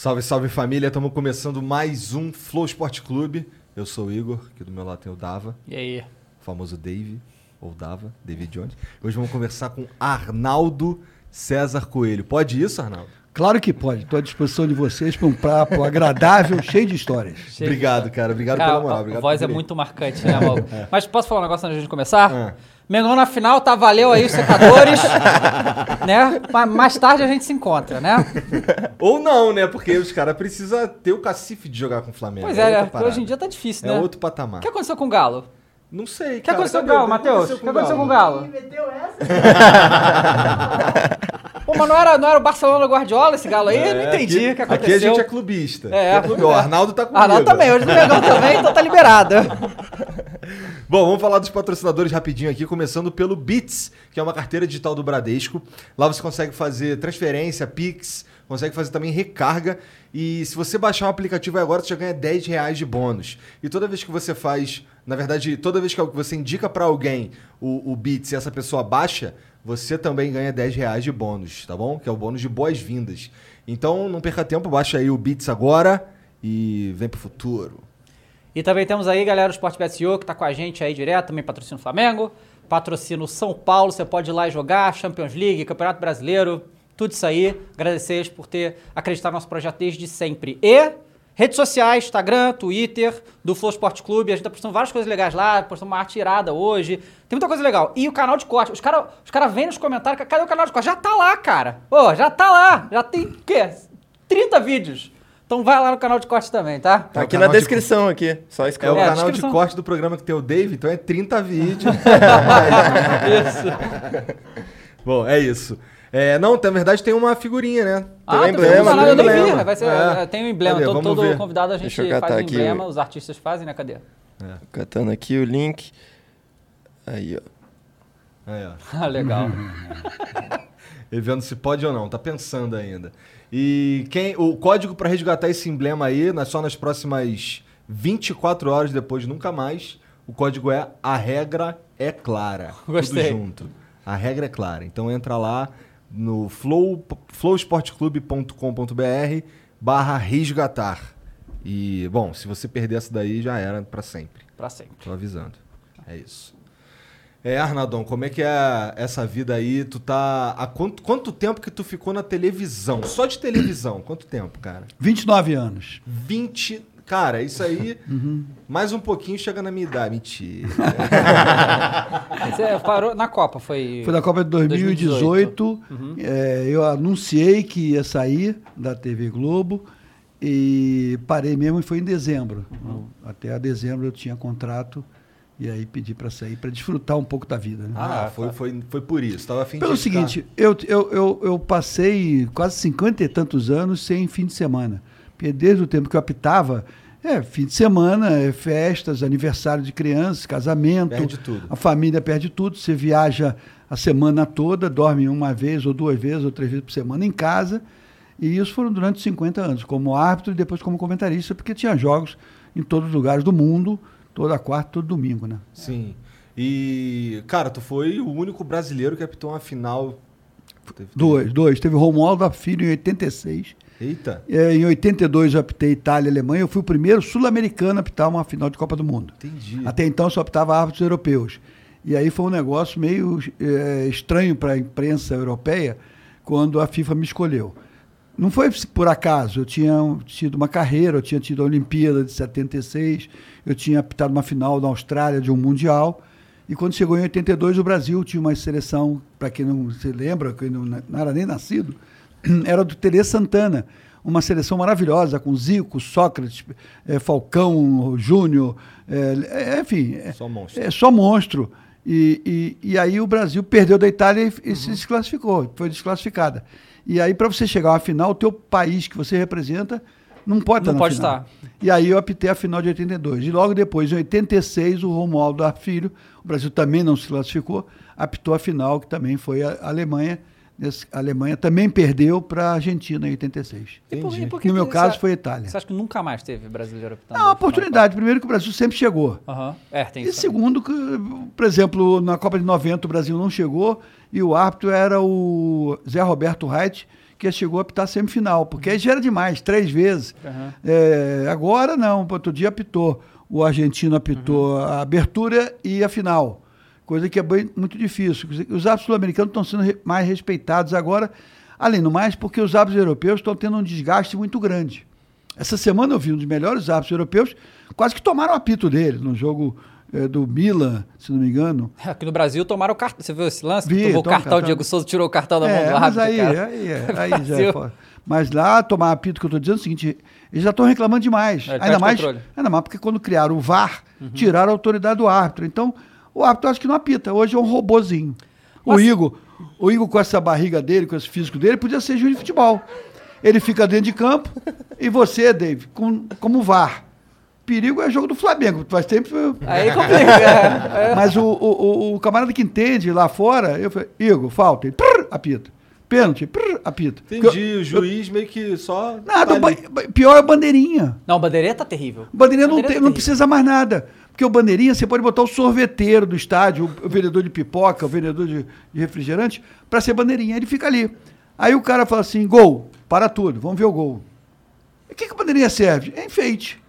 Salve, salve família, estamos começando mais um Flow Esporte Clube. Eu sou o Igor, aqui do meu lado tem o Dava, E aí? o famoso Dave, ou Dava, David Jones. Hoje vamos conversar com Arnaldo César Coelho. Pode isso, Arnaldo? Claro que pode. Estou à disposição de vocês para um papo agradável, cheio de histórias. Obrigado, cara. Obrigado Cara, pela moral. a voz por é muito marcante, né, Mauro? Mas posso falar um negócio antes de começar? Ah. Mengão na final, tá? Valeu aí os secadores, né? Mas mais tarde a gente se encontra, né? Ou não, né? Porque os caras precisam ter o cacife de jogar com o Flamengo. Pois é, parada. hoje em dia tá difícil, É né? outro patamar. O que aconteceu com o Galo? Não sei, O que aconteceu com o? Galo, que Matheus? O que aconteceu com o Galo? Meteu essa? Pô, mas não era, não era o Barcelona Guardiola esse Galo aí? Eu não É, entendi aqui, o que Aqui a aconteceu. gente é clubista. É, Aqui clube- O Arnaldo tá comigo. Arnaldo também, hoje do Mengão também, então tá liberado. Bom, vamos falar dos patrocinadores rapidinho aqui, começando pelo Bits, que é uma carteira digital do Bradesco. Lá você consegue fazer transferência, Pix, consegue fazer também recarga. E se você baixar o aplicativo agora, você já ganha 10 reais de bônus. E toda vez que você faz, na verdade, toda vez que você indica para alguém o, o Bits e essa pessoa baixa, você também ganha 10 reais de bônus, tá bom? Que é o bônus de boas-vindas. Então não perca tempo, baixa aí o Bits agora e vem pro futuro. E também temos aí, galera, o Sportbet que tá com a gente aí direto, também patrocina o Flamengo, patrocina o São Paulo, você pode ir lá e jogar, Champions League, Campeonato Brasileiro, tudo isso aí. Agradecer por ter acreditado no nosso projeto desde sempre. E redes sociais, Instagram, Twitter, do Flow Esporte Clube, a gente tá postando várias coisas legais lá, postando uma arte irada hoje, tem muita coisa legal. E o canal de corte, os caras os cara vêm nos comentários, cadê o canal de corte? Já tá lá, cara. Ô, já tá lá, já tem, o quê? 30 vídeos. Então vai lá no canal de corte também, tá? É Tá o aqui na de- descrição aqui, só É o escreve. É, canal de corte do programa que tem o Dave, então é 30 vídeos. Isso. Bom, é isso. É, não, na verdade tem uma figurinha, né? Ah, Tem tem um emblema, um eu tem nem um vi. emblema. Vai ser, É. é, Tem um emblema. Cadê? Todo, todo convidado a gente faz um aqui emblema, o- os artistas fazem, né? Cadê? Catando aqui o link. Aí, ó. Aí, ó. Ah, legal. Ele vendo se pode ou não, tá pensando ainda. E quem o código pra resgatar esse emblema aí, só nas próximas 24 horas depois, nunca mais. O código é a regra é clara. Gostei. Tudo junto. A regra é clara. Então entra lá no flow, flowsportclube.com.br barra resgatar. E, bom, se você perder essa daí, já era pra sempre. pra sempre. Tô avisando. É isso. É, Arnaldão, como é que é essa vida aí? Tu tá. Há quanto, quanto tempo que tu ficou na televisão? Só de televisão? Quanto tempo, cara? 29 anos. 20. Cara, isso aí. Mais um pouquinho chega na minha idade. Mentira. Você parou na Copa, foi. Foi da Copa de 2018. é, eu anunciei que ia sair da TV Globo e parei mesmo e foi em dezembro. Até a dezembro eu tinha contrato e aí pedi para sair para desfrutar um pouco da vida. né? Ah, foi, foi, foi por isso. Tava afim Pelo de seguinte, eu, eu, eu, eu passei quase 50 e tantos anos sem fim de semana. Porque desde o tempo que eu apitava, é fim de semana, é festas, aniversário de crianças, casamento. Perde tudo. A família perde tudo. Você viaja a semana toda, dorme uma vez, ou duas vezes, ou três vezes por semana em casa. E isso foram durante 50 anos, como árbitro e depois como comentarista, porque tinha jogos em todos os lugares do mundo, toda quarta, todo domingo, né? Sim. E, cara, tu foi o único brasileiro que apitou uma final. Teve- Dois, dois. Teve o Romualdo da Filho em 86. Eita. É, em 82 eu apitei Itália e Alemanha. Eu fui o primeiro sul-americano a apitar uma final de Copa do Mundo. Entendi. Até então só apitava árbitros europeus. E aí foi um negócio meio é, estranho para a imprensa europeia quando a FIFA me escolheu. Não foi por acaso, eu tinha tido uma carreira, eu tinha tido a Olimpíada de 76, eu tinha apitado uma final na Austrália de um Mundial. E quando chegou em 82, o Brasil tinha uma seleção, para quem não se lembra, quem não, não era nem nascido, era do Tele Santana, uma seleção maravilhosa, com Zico, Sócrates, eh, Falcão, Júnior, eh, enfim. Só monstro. É só monstro. E, e, e aí o Brasil perdeu da Itália e, e se desclassificou, foi desclassificada. E aí, para você chegar à final, o teu país que você representa não pode estar Não na pode final. estar. E aí eu apitei a final de 82. E logo depois, em 86, o Romualdo Filho, o Brasil também não se classificou, apitou a final, que também foi a Alemanha. A Alemanha também perdeu para a Argentina em 86. E por- e por No meu caso, foi a Itália. Você acha que nunca mais teve brasileiro apitando? É uma oportunidade. Primeiro que o Brasil sempre chegou. Aham. É, tem E segundo, que, por exemplo, na Copa de 90 o Brasil não chegou e o árbitro era o Zé Roberto Reit, que chegou a apitar semifinal, porque aí já era demais, três vezes. Aham. É, agora não, outro dia apitou. O argentino apitou a abertura e a final, coisa que é bem, muito difícil. Os árbitros sul-americanos estão sendo mais respeitados agora, além do mais, porque os árbitros europeus estão tendo um desgaste muito grande. Essa semana eu vi um dos melhores árbitros europeus, quase que tomaram o apito dele no jogo eh, do Milan, se não me engano. Aqui no Brasil tomaram o cartão. Você viu esse lance? Vi, Tomou o cartão. Diego Souza tirou o cartão da mão É, do mas árbitro, aí, cara. aí, é- aí já é foda. Mas lá, tomar apito que eu estou dizendo é o seguinte, eles já estão reclamando demais. É, ele ainda, mais, controle. Uhum. ainda mais porque quando criaram o VAR, tiraram a autoridade do árbitro. Então, o árbitro acho que não apita. Hoje é um robozinho. O Mas- Igor, o Igor com essa barriga dele, com esse físico dele, podia ser juiz de futebol. Ele fica dentro de campo e você, Dave, com, como VAR. Perigo é jogo do Flamengo. Faz tempo. Aí complica. é, é. Mas o, o, o- o camarada que entende lá fora, eu falei, Igor, falta. Ele, prrr, apita. Pênalti, prrr, apita. Entendi, o juiz meio que só. Nada, tá o ba- pior é o bandeirinha. Não, o Bandeirinha tá terrível. O bandeirinha não, Bandeirinha tem- tá não terrível. precisa mais nada. Porque o bandeirinha, você pode botar o sorveteiro do estádio, o, o vendedor de pipoca, o vendedor de, de refrigerante, para ser bandeirinha. Ele fica ali. Aí o cara fala assim, gol, para tudo, vamos ver o gol. O que, que a bandeirinha serve? É enfeite.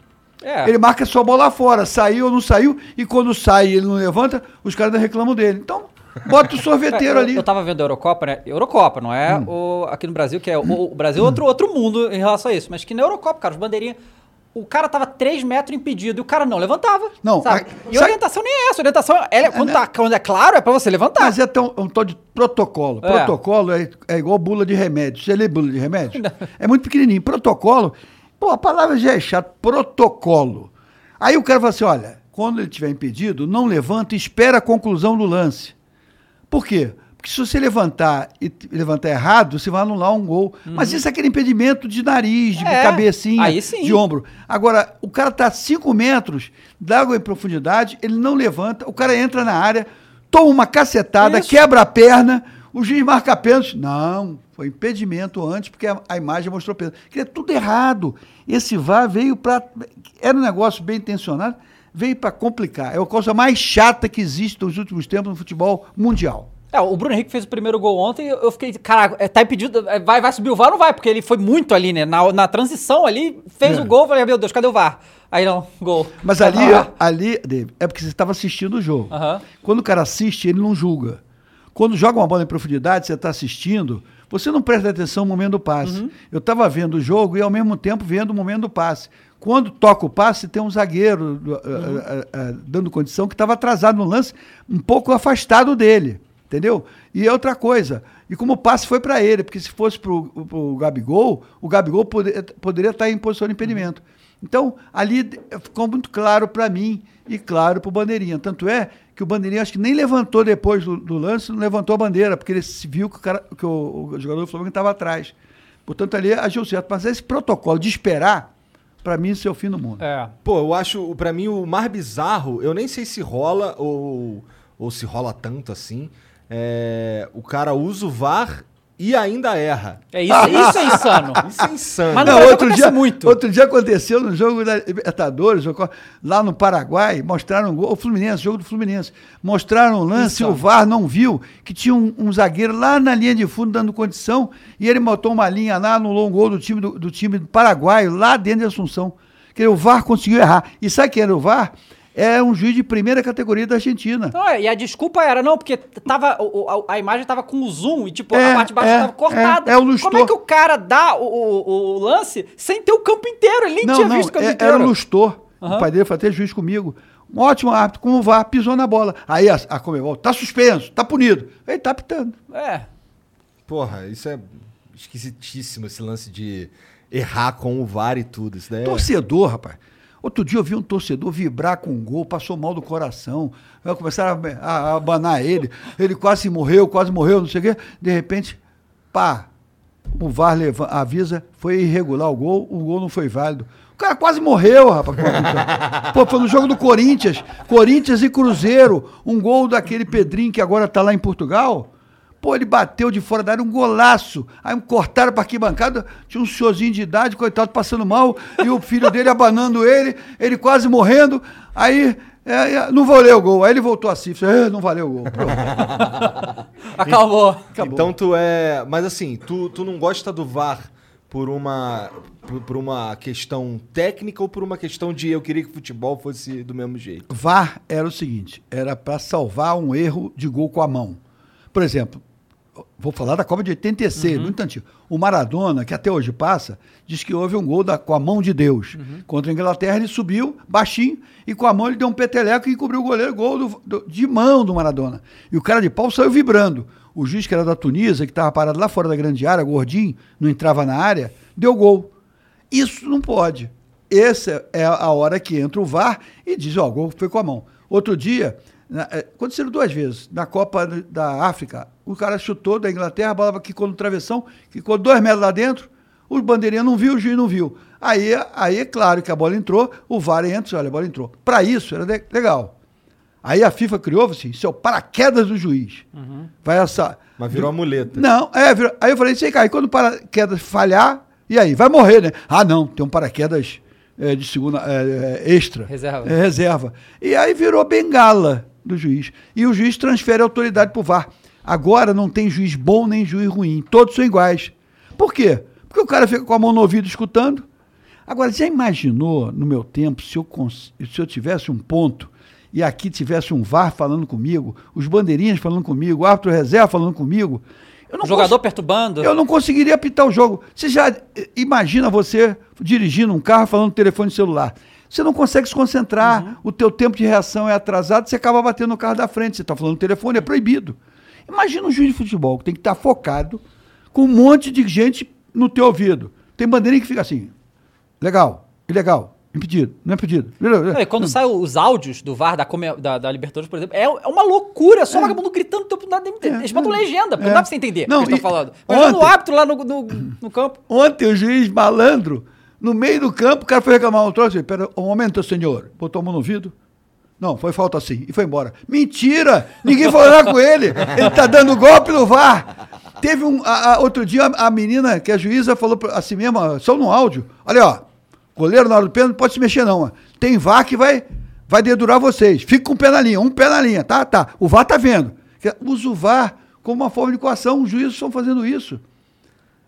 É. Ele marca só a bola lá fora, saiu ou não saiu, e quando sai e ele não levanta, os caras ainda reclamam dele. Então, bota o sorveteiro eu, ali. Eu tava vendo a Eurocopa, né? Eurocopa, não é Hum. o, aqui no Brasil, que é o, o Brasil é outro, outro mundo em relação a isso. Mas que na Eurocopa, cara, os bandeirinhas. O cara tava 3 metros impedido e o cara não levantava. Não, sabe? a- E sabe- orientação nem é essa. Orientação, ela, é- quando, né? tá, quando é claro, é pra você levantar. Mas é tão, um tal de protocolo. É. Protocolo é, é igual bula de remédio. Você lê bula de remédio? É muito pequenininho. Protocolo, pô, a palavra já é chata. Protocolo. Aí o cara fala assim: olha, quando ele tiver impedido, não levanta e espera a conclusão do lance. Por quê? Porque se você levantar e levantar errado, você vai anular um gol. Mas isso é aquele impedimento de nariz, de Uhum. É, cabecinha, de ombro. Agora, o cara tá a 5 metros d'água em profundidade, ele não levanta, o cara entra na área, toma uma cacetada, Isso. quebra a perna, o juiz marca pênalti. Não, foi impedimento antes, porque a, a imagem mostrou pênalti. É tudo errado. Esse VAR veio para. Era um negócio bem intencionado, veio para complicar. É a coisa mais chata que existe nos últimos tempos no futebol mundial. É, o Bruno Henrique fez o primeiro gol ontem eu fiquei, caraca, é, tá impedido, é, vai, vai subir o VAR ou não vai? Porque ele foi muito ali, né? Na, na transição ali, fez É. o gol, falei, meu Deus, cadê o VAR? Aí não, gol. Mas ali, Ah, ali David, é porque você estava assistindo o jogo. Aham. Quando o cara assiste, ele não julga. Quando joga uma bola em profundidade, você está assistindo, você não presta atenção no momento do passe. Uhum. Eu estava vendo o jogo e ao mesmo tempo vendo o momento do passe. Quando toca o passe, tem um zagueiro do- ah, ah, ah, dando condição que estava atrasado no lance, um pouco afastado dele. Entendeu? E é outra coisa. E como o passe foi para ele, porque se fosse para o Gabigol, o Gabigol poder- poderia estar em posição de impedimento. Então, ali de- ficou muito claro para mim e claro para o Bandeirinha. Tanto é que o Bandeirinha acho que nem levantou depois do, do lance, não levantou a bandeira, porque ele se viu que o, cara, que o, o jogador do Flamengo estava atrás. Portanto, ali agiu certo. Mas esse protocolo de esperar, para mim, isso é o fim do mundo. É. Pô, eu acho, pra mim, o mais bizarro, eu nem sei se rola ou, ou se rola tanto assim. É, o cara usa o VAR e ainda erra. É isso, isso é insano. Isso é insano. Mas Não, Brasil outro dia, muito. outro dia aconteceu no jogo da Libertadores, lá no Paraguai, mostraram um gol, o Fluminense, jogo do Fluminense, mostraram um lance, Isso. o VAR não viu, que tinha um, um zagueiro lá na linha de fundo dando condição, e ele botou uma linha lá, anulou um gol do time do, do time do Paraguai, lá dentro de Assunção. Dizer, o VAR conseguiu errar. E sabe quem era o VAR? É um juiz de primeira categoria da Argentina. Não, é, e a desculpa era, não, porque tava, a, a imagem tava com o zoom e, tipo, É, a parte de baixo é, tava cortada. é, é o lustor. Como é que o cara dá o, o- o lance sem ter o campo inteiro? Ele nem Não, tinha não, visto o campo é- inteiro. era o Lustor. Aham. O pai dele foi até juiz comigo. Um ótimo árbitro, com o VAR, pisou na bola. Aí a, a Comebol, tá suspenso, tá punido. Ele tá pitando. É. Porra, isso é esquisitíssimo, esse lance de, errar com o VAR e tudo. Isso daí é... Torcedor, rapaz. Outro dia eu vi um torcedor vibrar com um gol, passou mal do coração. Começaram a, a, a abanar ele. Ele quase morreu, quase morreu, não sei o quê. De repente, pá, o VAR leva, avisa, foi irregular o gol, o gol não foi válido. O cara quase morreu, rapaz. Pô, foi no jogo do Corinthians. Corinthians e Cruzeiro. Um gol daquele Pedrinho que agora tá lá em Portugal. Pô, ele bateu de fora da área, um golaço. Aí cortaram pra arquibancada, tinha um senhorzinho de idade, coitado, passando mal, e o filho dele abanando ele, ele quase morrendo. Aí, é, é, não valeu o gol. Aí ele voltou assim, é, não valeu o gol. Acabou. Acabou. Então tu é. Mas assim, tu, tu não gosta do VAR por uma. Por, por uma questão técnica ou por uma questão de eu queria que o futebol fosse do mesmo jeito? VAR era o seguinte, era para salvar um erro de gol com a mão. Por exemplo, vou falar da Copa de 86, muito antigo. O Maradona, que até hoje passa, diz que houve um gol da- com a mão de Deus. Contra a Inglaterra, ele subiu baixinho e com a mão ele deu um peteleco e encobriu o goleiro, gol do- do- de mão do Maradona. E o cara de pau saiu vibrando. O juiz, que era da Tunísia, que estava parado lá fora da grande área, gordinho, não entrava na área, deu gol. Isso não pode. Essa é a hora que entra o VAR e diz, ó, o gol foi com a mão. Outro dia, na- é, aconteceram duas vezes. Na Copa da África, o cara chutou da Inglaterra, a bola quicou no travessão, ficou dois metros lá dentro, o bandeirinha não viu, o juiz não viu. Aí, aí é claro que a bola entrou, o VAR entra, olha, a bola entrou. Para isso, era de- legal. Aí a FIFA criou assim, isso é o paraquedas do juiz. Vai essa... Mas virou a muleta. Não, é, virou- aí eu falei, sei cá, e quando o paraquedas falhar, e aí? Vai morrer, né? Ah, não, tem um paraquedas é, de segunda, é, é, extra. Reserva. É, reserva. E aí virou bengala do juiz. E o juiz transfere a autoridade pro VAR. Agora não tem juiz bom nem juiz ruim, todos são iguais. Por quê? Porque o cara fica com a mão no ouvido escutando. Agora, já imaginou, no meu tempo, se eu, se eu tivesse um ponto e aqui tivesse um VAR falando comigo, os bandeirinhas falando comigo, o árbitro reserva falando comigo? O jogador perturbando. eu não conseguiria apitar o jogo. Você já eh, imagina você dirigindo um carro falando telefone celular. Você não consegue se concentrar, o teu tempo de reação é atrasado, você acaba batendo no carro da frente. Você está falando no telefone, é proibido. Imagina um juiz de futebol que tem que estar focado com um monte de gente no teu ouvido. Tem bandeirinha que fica assim, legal, ilegal, impedido, não é impedido. Não, e quando saem os áudios do VAR da, da, da Libertadores, por exemplo, é, é uma loucura, é só vagabundo gritando tempo todo. Eles botam legenda, porque é. não dá pra você entender Não, o que eles estão falando. Imagina o ontem- árbitro lá no, no, no campo. Ontem o juiz malandro, no meio do campo, o cara foi reclamar um troço. Pera um momento, senhor. Botou a mão no vidro. Não, foi falta assim. E foi embora. Mentira! Ninguém foi lá com ele. Ele tá dando golpe no VAR. Teve um. a- a- outro dia, a, a menina, que é juíza, falou assim mesmo, só no áudio. Olha, ó. Goleiro na hora do pênalti não pode se mexer, não. Tem VAR que vai, vai dedurar vocês. Fica com o pé na linha, um pé na linha, tá? Tá. O VAR tá vendo. Usa o VAR como uma forma de coação. Os juízes estão fazendo isso.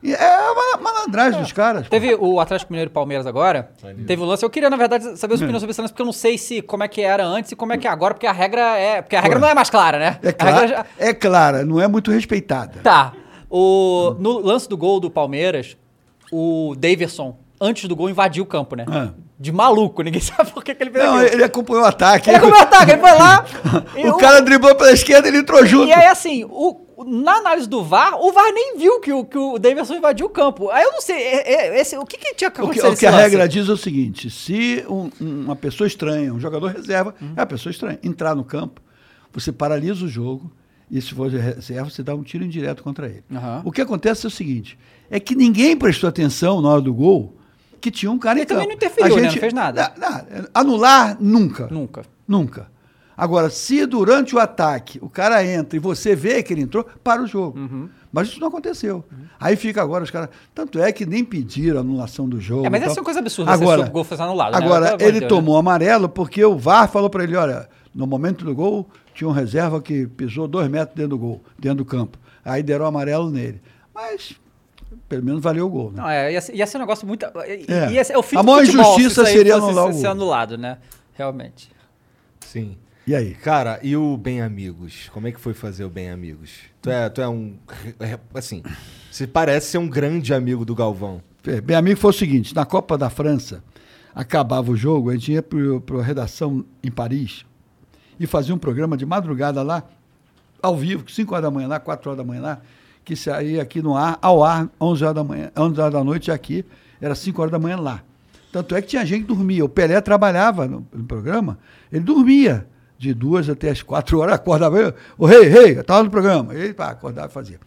E é uma malandragem dos caras. Teve o Atlético Mineiro e Palmeiras agora. Teve o lance. Eu queria, na verdade, saber a Hum. sua opinião sobre esse lance, porque eu não sei se como é que era antes e como é que é agora, porque a regra é. Porque a regra não é mais clara, né? É clara, já- é clara, não é muito respeitada. Tá. O, no lance do gol do Palmeiras, o Daverson, antes do gol, invadiu o campo, né? Ah. De maluco, ninguém sabe por que, que ele fez Não, aquilo. ele acompanhou o ataque. Ele como ataque, ele foi lá. e o cara driblou pela esquerda e ele entrou junto. E aí, assim, o- o- na análise do VAR, o VAR nem viu que o, que o Davidson invadiu o campo. Aí eu não sei, é- é- esse- o que, que tinha que O que, o que a lance? regra diz é o seguinte: se um- um- uma pessoa estranha, um jogador reserva, é uma pessoa estranha, entrar no campo, você paralisa o jogo e se for reserva, você dá um tiro indireto contra ele. Aham. O que acontece é o seguinte: é que ninguém prestou atenção na hora do gol que tinha um cara Ele em campo. também não interferiu, A né? Não fez nada. Na- na- anular, nunca. Nunca. Nunca. Agora, se durante o ataque o cara entra e você vê que ele entrou, para o jogo. Uhum. Mas isso não aconteceu. Aí fica agora os caras. Tanto é que nem pediram a anulação do jogo. É, mas essa é uma coisa absurda, se Agora, o gol fosse anulado, né? Agora, de ele Deus, tomou amarelo porque o VAR falou para ele: olha, no momento do gol, tinha um reserva que pisou dois metros dentro do gol, dentro do campo. Aí deram amarelo nele. Mas, pelo menos valeu o gol. Né? Não, é, ia, ser- ia ser um negócio muito. e- É. Ia ser, é o fim A maior futebol, se injustiça aí seria anular o ser gol. anulado, né? Realmente. Sim. E aí? Cara, e o Bem Amigos? Como é que foi fazer o Bem Amigos? Tu é, tu é um. Assim, você parece ser um grande amigo do Galvão. É, Bem amigo foi o seguinte, na Copa da França, acabava o jogo, a gente ia para a redação em Paris e fazia um programa de madrugada lá, ao vivo, 5 horas da manhã lá, 4 horas da manhã lá, que saía aqui no ar, ao ar, 11 horas da manhã, 11 horas da noite aqui, Era 5 horas da manhã lá. Tanto é que tinha gente que dormia. O Pelé trabalhava no, no programa, ele dormia de duas até as quatro horas, acordava, o rei, rei, eu estava no programa. Ele pá, acordava e fazia.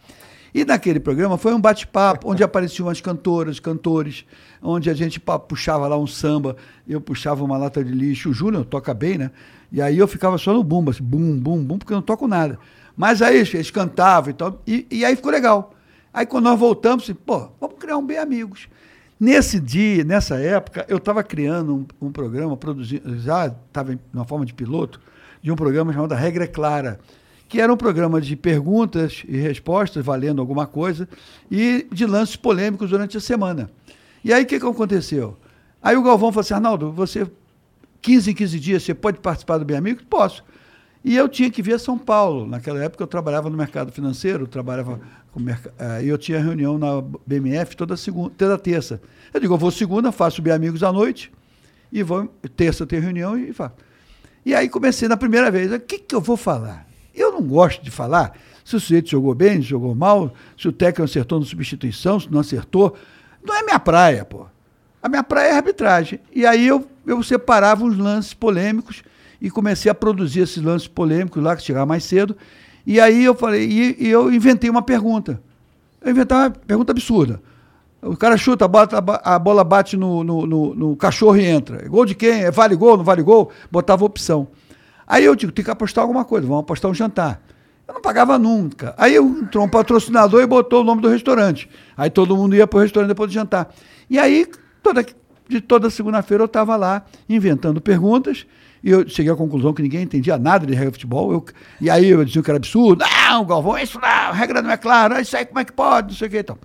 E naquele programa foi um bate-papo, onde apareciam as cantoras, cantores, onde a gente puxava lá um samba, eu puxava uma lata de lixo, o Júnior toca bem, né? E aí eu ficava só no bumbo, assim, bum, bum, bum, porque eu não toco nada. Mas aí eles, cantavam e tal, e, e aí ficou legal. Aí quando nós voltamos, assim, pô, vamos criar um Bem Amigos. Nesse dia, nessa época, eu estava criando um, um programa, produzindo, já estava na forma de piloto, de um programa chamado Regra é Clara, que era um programa de perguntas e respostas, valendo alguma coisa, e de lances polêmicos durante a semana. E aí o que, que aconteceu? Aí o Galvão falou assim, Arnaldo, você, 15 em 15 dias, você pode participar do Bem Amigo? Posso. E eu tinha que vir a São Paulo. Naquela época eu trabalhava no mercado financeiro, trabalhava com merc... eh, e eu tinha reunião na BMF toda segunda, toda terça. Eu digo, eu vou segunda, faço Bem Amigos à noite, e vou, terça tem reunião e faço. E aí comecei na primeira vez, o que, que eu vou falar? Eu não gosto de falar se o sujeito jogou bem, se jogou mal, se o técnico acertou na substituição, se não acertou. Não é minha praia, pô. A minha praia é a arbitragem. E aí eu, eu separava uns lances polêmicos e comecei a produzir esses lances polêmicos lá, que chegava mais cedo. E aí eu falei, e, e eu inventei uma pergunta. Eu inventei uma pergunta absurda. O cara chuta, a bola, a bola bate no, no, no, no cachorro e entra. Gol de quem? É vale gol, não vale gol? Botava opção. Aí eu digo, tem que apostar alguma coisa, vamos apostar um jantar. Eu não pagava nunca. Aí entrou um patrocinador e botou o nome do restaurante. Aí todo mundo ia para o restaurante depois do jantar. E aí, toda, de toda segunda-feira eu estava lá inventando perguntas e eu cheguei à conclusão que ninguém entendia nada de regra de futebol. Eu, e aí eu dizia que era absurdo. Não, Galvão, isso não, a regra não é clara, isso aí como é que pode, não sei o que e tal.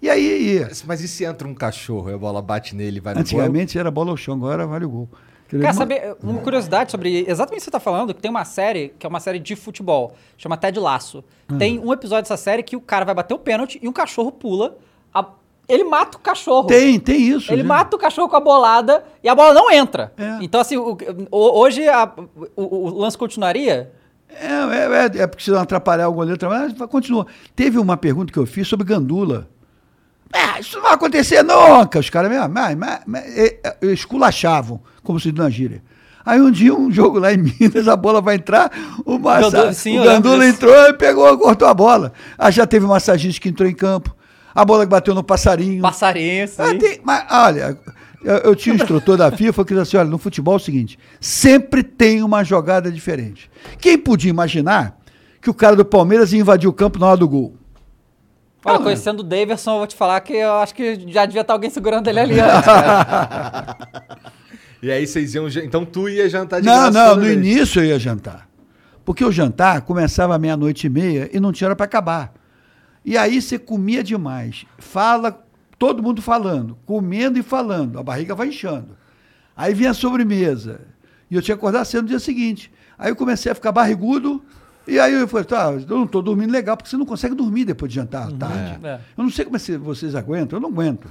E aí ia. Mas e se entra um cachorro e a bola bate nele e vai no Antigamente era bola ao chão, agora vale o gol. Quer saber uma curiosidade sobre exatamente o que você está falando? Que tem uma série, que é uma série de futebol, chama Ted Laço. Hum. Tem um episódio dessa série que o cara vai bater o pênalti e um cachorro pula. a- Ele mata o cachorro. Tem, tem isso. Ele né? mata o cachorro com a bolada e a bola não entra. É. Então, assim, o- o- hoje a- o, o lance continuaria? É, é, é, é porque se não atrapalhar o goleiro, mas continua. Teve uma pergunta que eu fiz sobre gandula. Ah, isso não vai acontecer nunca. Os caras mesmo, mas, mas, mas, é, é, esculachavam, como se diz na gíria. Aí um dia, um jogo lá em Minas, a bola vai entrar, o, massa, Gandula- sim, o Gandula entrou e pegou, cortou a bola. Aí já teve massagista que entrou em campo. A bola que bateu no passarinho. Passarinho, sim. Ah, tem- mas, olha, eu, eu tinha um instrutor da FIFA que disse assim: olha, no futebol é o seguinte: sempre tem uma jogada diferente. Quem podia imaginar que o cara do Palmeiras ia invadir o campo na hora do gol? Olha, conhecendo o Daverson, eu vou te falar que eu acho que já devia estar alguém segurando ele ali antes. E aí vocês iam. Então tu ia jantar de Não, graça não, no vez. início eu ia jantar. Porque o jantar começava à meia-noite e meia e não tinha hora para acabar. E aí você comia demais. Fala, todo mundo falando, comendo e falando. A barriga vai inchando. Aí vinha a sobremesa. E eu tinha que acordar cedo no dia seguinte. Aí eu comecei a ficar barrigudo. E aí eu falei, tá, eu não estou dormindo legal, porque você não consegue dormir depois de jantar à tarde. É. Eu não sei como é que vocês aguentam, eu não aguento.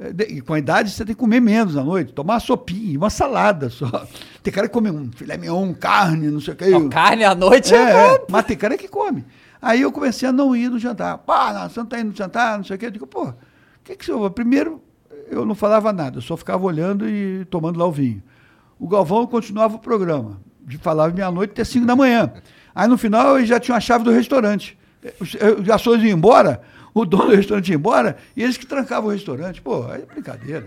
É, E com a idade você tem que comer menos à noite, tomar uma sopinha, uma salada só. Tem cara que come um filé mignon, carne, não sei o que. Não, carne à noite É, é, é, mas tem cara que come. Aí eu comecei a não ir no jantar. Pá, não, você não tá indo no jantar, não sei o quê. Eu digo, pô, o que que você... Primeiro, eu não falava nada, eu só ficava olhando e tomando lá o vinho. O Galvão continuava o programa. De falava meia-noite até cinco da manhã. Aí no final ele já tinha a chave do restaurante. Os, garçons iam embora, o dono do restaurante ia embora, e eles que trancavam o restaurante. Pô, aí é brincadeira.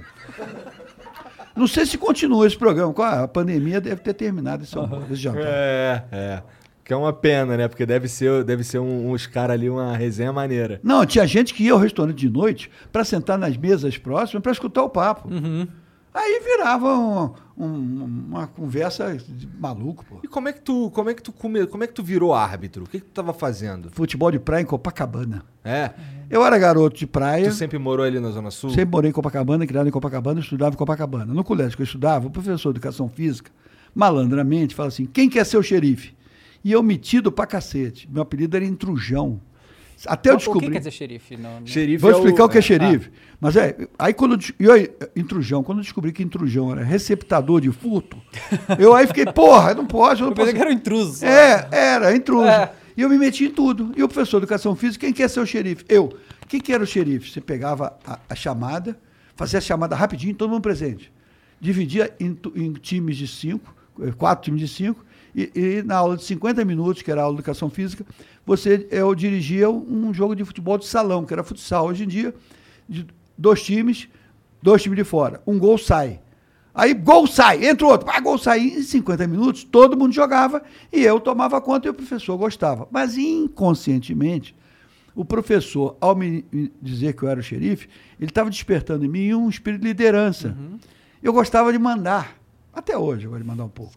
Não sei se continua esse programa. A pandemia deve ter terminado esse, almoço, esse jantar. É, é. Que é uma pena, né? Porque deve ser, deve ser um- uns caras ali, uma resenha maneira. Não, tinha gente que ia ao restaurante de noite para sentar nas mesas próximas para escutar o papo. Aí virava um- um- uma conversa de maluco, pô. E como é que tu, como é que tu come, como é que tu virou árbitro? O que, que tu tava fazendo? Futebol de praia em Copacabana. É. Eu era garoto de praia, Tu sempre morou ali na Zona Sul? sempre morei em Copacabana, criado em Copacabana, estudava em Copacabana. No colégio que eu estudava, o professor de educação física, malandramente, fala assim: quem quer ser o xerife? E eu metido pra cacete. Meu apelido era Intrujão. Até eu O descobri. que quer dizer xerife? Não, não- Xerife Vou é explicar o que é é, xerife. Mas é, aí quando eu, e aí, intrujão, quando eu descobri que intrujão era receptador de furto, eu aí fiquei, porra, não pode, eu não Eu pensei posso. que era um intruso. É, era, intruso. É. E eu me meti em tudo. E o professor de educação física, quem quer ser o xerife? Eu. O que, era o xerife? Você pegava a, a chamada, fazia a chamada rapidinho, todo mundo presente. Dividia em, em times de cinco, eh, quatro times de cinco, e, e na aula de 50 minutos, que era a aula de educação física, você eu dirigia um jogo de futebol de salão, que era futsal. Hoje em dia, de dois times, dois times de fora. Um gol sai. Aí, gol sai, entra outro, ah, gol sai. Em 50 minutos, todo mundo jogava e eu tomava conta e o professor gostava. Mas inconscientemente, o professor, ao me dizer que eu era o xerife, ele estava despertando em mim um espírito de liderança. Eu gostava de mandar. Até hoje eu gosto de mandar um pouco.